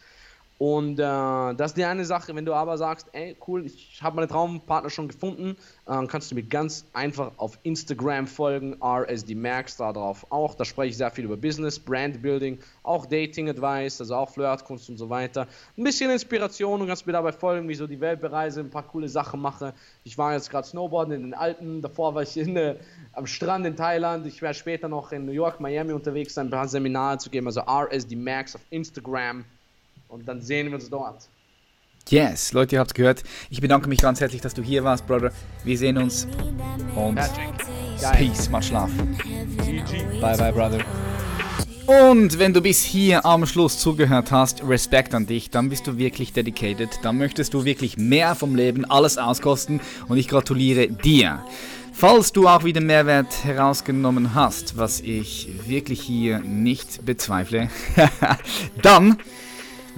Und äh, das ist die eine Sache. Wenn du aber sagst, ey, cool, ich habe meine Traumpartner schon gefunden, äh, kannst du mir ganz einfach auf Instagram folgen, RSDMax, da drauf auch. Da spreche ich sehr viel über Business, Brandbuilding, auch Dating Advice, also auch Flirtkunst und so weiter. Ein bisschen Inspiration und kannst mir dabei folgen, wie ich so die Welt bereise, ein paar coole Sachen mache. Ich war jetzt gerade Snowboarden in den Alpen, davor war ich in, äh, am Strand in Thailand. Ich werde später noch in New York, Miami unterwegs sein, ein paar Seminare zu geben. Also RSDMax auf Instagram. Und dann sehen wir uns dort. Yes, Leute, ihr habt es gehört. Ich bedanke mich ganz herzlich, dass du hier warst, Brother. Wir sehen uns. Und Peace, mal schlafen. Bye, bye, Brother. Und wenn du bis hier am Schluss zugehört hast, Respekt an dich, dann bist du wirklich dedicated, dann möchtest du wirklich mehr vom Leben, alles auskosten und ich gratuliere dir. Falls du auch wieder Mehrwert herausgenommen hast, was ich wirklich hier nicht bezweifle, dann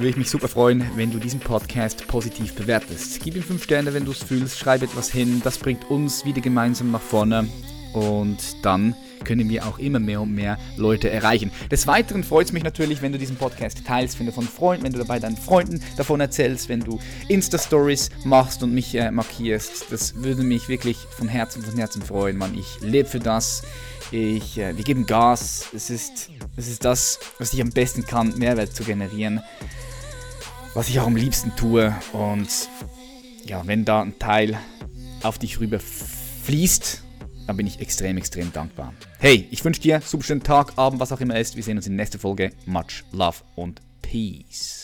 würde ich mich super freuen, wenn du diesen Podcast positiv bewertest. Gib ihm 5 Sterne, wenn du es fühlst, schreib etwas hin, das bringt uns wieder gemeinsam nach vorne und dann können wir auch immer mehr und mehr Leute erreichen. Des Weiteren freut es mich natürlich, wenn du diesen Podcast teilst, wenn du von Freunden, wenn du dabei deinen Freunden davon erzählst, wenn du Insta-Stories machst und mich äh, markierst. Das würde mich wirklich von Herzen, von Herzen freuen, Mann. Ich lebe für das. Ich, äh, wir geben Gas. Es ist, es ist das, was ich am besten kann, Mehrwert zu generieren was ich auch am liebsten tue. Und ja, wenn da ein Teil auf dich rüber fließt, dann bin ich extrem, extrem dankbar. Hey, ich wünsche dir einen super schönen Tag, Abend, was auch immer ist. Wir sehen uns in der nächsten Folge. Much Love und Peace.